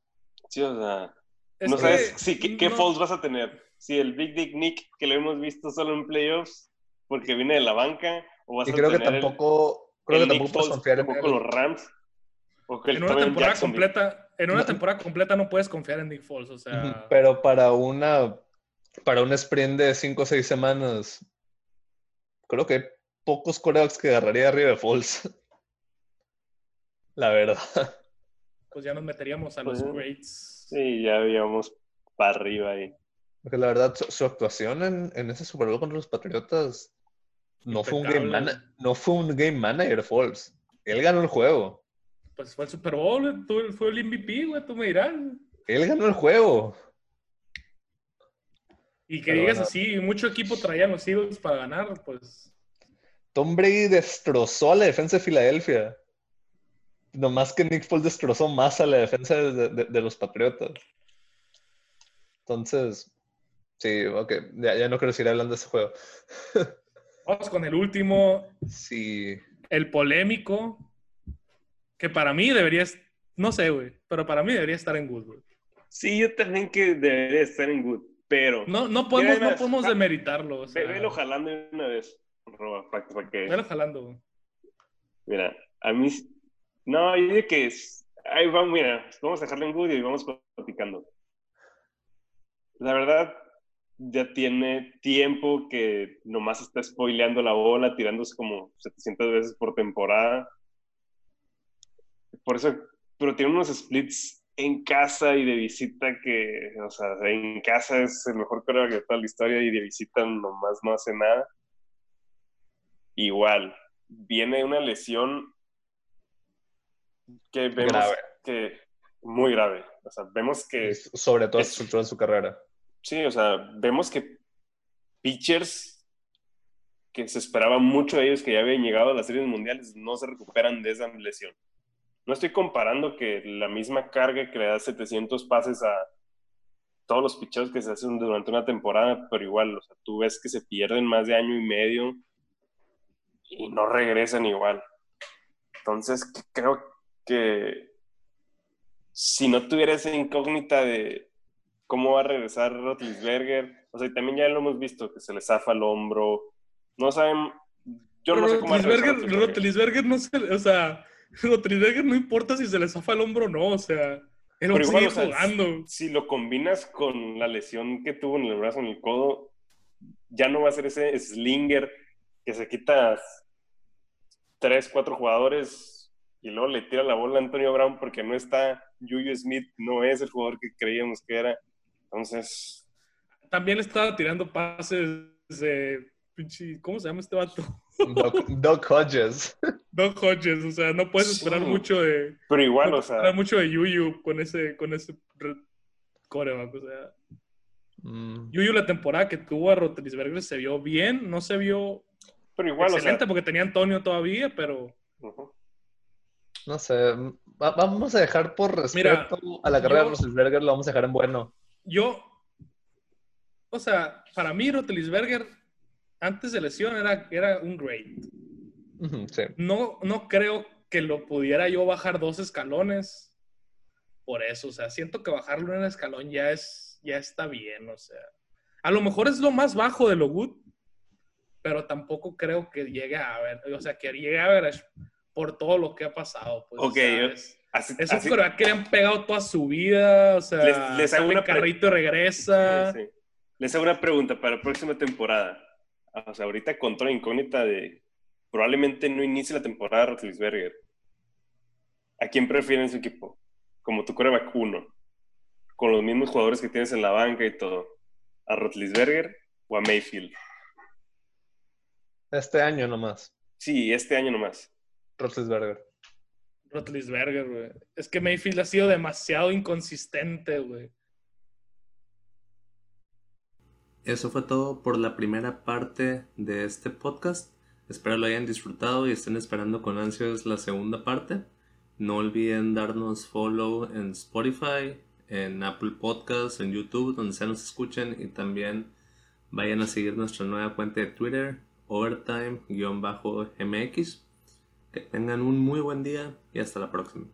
Sí, o sea, Es no que sabes sí, ¿qué, qué no- Foles vas a tener. Si el Big Dick Nick, que lo hemos visto solo en playoffs, porque viene de la banca, o vas Y a creo que tener el- tampoco, creo el que Nick tampoco puedes confiar en con los Rams, o que el En una temporada Jacksonville. completa, en una No. temporada completa no puedes confiar en Nick Foles, o sea, Pero para una, para un sprint de 5 o 6 semanas, creo que hay pocos corebacks que agarraría arriba de Foles. La verdad. pues ya nos meteríamos a los Pues, greats. Sí, ya íbamos para arriba ahí. Porque la verdad, su, su actuación en, en ese Super Bowl contra los Patriotas no fue, un game no fue un game manager Foles. Él ganó el juego. Pues fue el Super Bowl, güey, tú- fue el MVP, güey, tú me dirás. Él ganó el juego. Y que Pero digas bueno. así, mucho equipo traían los Eagles para ganar, pues Tom Brady destrozó a la defensa de Filadelfia. Nomás que Nick Foles destrozó más a la defensa de, de- de los Patriotas. Entonces, sí, ok, ya, ya no quiero seguir hablando de ese juego. vamos con el último, Sí, el polémico, que para mí debería, no sé, güey, pero para mí debería estar en good, güey. Sí, yo también que debería estar en good, pero No, no podemos, no podemos ah, demeritarlo, o sea, ve- velo jalando una vez, Roba, para, para que... velo jalando, güey. Mira, a mí... No, yo digo que es... Ahí vamos, mira, vamos a dejarlo en good y vamos platicando. La verdad, ya tiene tiempo que nomás está spoileando la bola, tirándose como 700 veces por temporada. Por eso, pero tiene unos splits en casa y de visita que, o sea, en casa es el mejor coreback de toda la historia y de visita nomás no hace nada. Igual, viene una lesión que vemos Grave. que muy grave. O sea, vemos que sobre todo Es- estructura de su carrera. Sí, o sea, vemos que pitchers que se esperaba mucho de ellos que ya habían llegado a las series mundiales no se recuperan de esa lesión. No estoy comparando que la misma carga que le da 700 pases a todos los pitcheros que se hacen durante una temporada, pero igual, o sea, tú ves que se pierden más de año y medio y no regresan igual. Entonces, creo que si no tuviera esa incógnita de cómo va a regresar Rotlisberger, o sea, y también ya lo hemos visto, que se le zafa el hombro, no saben, yo no sé cómo va a regresar. Rotlisberger no se, o sea, Rotlisberger no importa si se le zafa el hombro o no, o sea, él igual, o sea, jugando. si lo combinas con la lesión que tuvo en el brazo, en el codo, ya no va a ser ese slinger que se quita tres, cuatro jugadores y luego le tira la bola a Antonio Brown porque no está Juju Smith, no es el jugador que creíamos que era. Entonces, También le estaba tirando pases de ¿cómo se llama este vato? Doc, Doc Hodges. Doc Hodges, o sea, no puedes Sí. esperar mucho de pero igual, no o puedes esperar sea, mucho de Yuyu con ese con ese re- coreback, o sea, Mm, Yuyu la temporada que tuvo a Rotlisberger se vio bien, no se vio pero igual, o sea, excelente porque tenía Antonio todavía, pero no sé. va- vamos a dejar por Mira, respeto a la carrera yo- de Roethlisberger, lo vamos a dejar en bueno. yo, o sea, para mí Rotlisberger antes de lesión era, era un great. Sí. No, no creo que lo pudiera yo bajar dos escalones por eso. O sea, siento que bajarlo un escalón ya es, ya está bien. O sea, a lo mejor es lo más bajo de lo good, pero tampoco creo que llegue a ver, o sea, que llegue a ver por todo lo que ha pasado. Pues, Ok, yo- es, Así, es un así- que le han pegado toda su vida. O sea, Les- les hago una carrito y regresa. Sí, sí. Les hago una pregunta para la próxima temporada. O sea, ahorita con toda la incógnita de probablemente no inicie la temporada Rotlisberger. ¿A quién prefieren su equipo? Como tu coreback uno, con los mismos jugadores que tienes en la banca y todo. ¿A Rotlisberger o a Mayfield? Este año nomás. Sí, este año nomás. Roethlisberger. Rotlisberger, güey. Es que Mayfield ha sido demasiado inconsistente, güey. Eso fue todo por la primera parte de este podcast. Espero lo hayan disfrutado y estén esperando con ansias la segunda parte. No olviden darnos follow en Spotify, en Apple Podcasts, en YouTube, donde sea nos escuchen y también vayan a seguir nuestra nueva cuenta de Twitter, overtime-mx. Que tengan un muy buen día y hasta la próxima.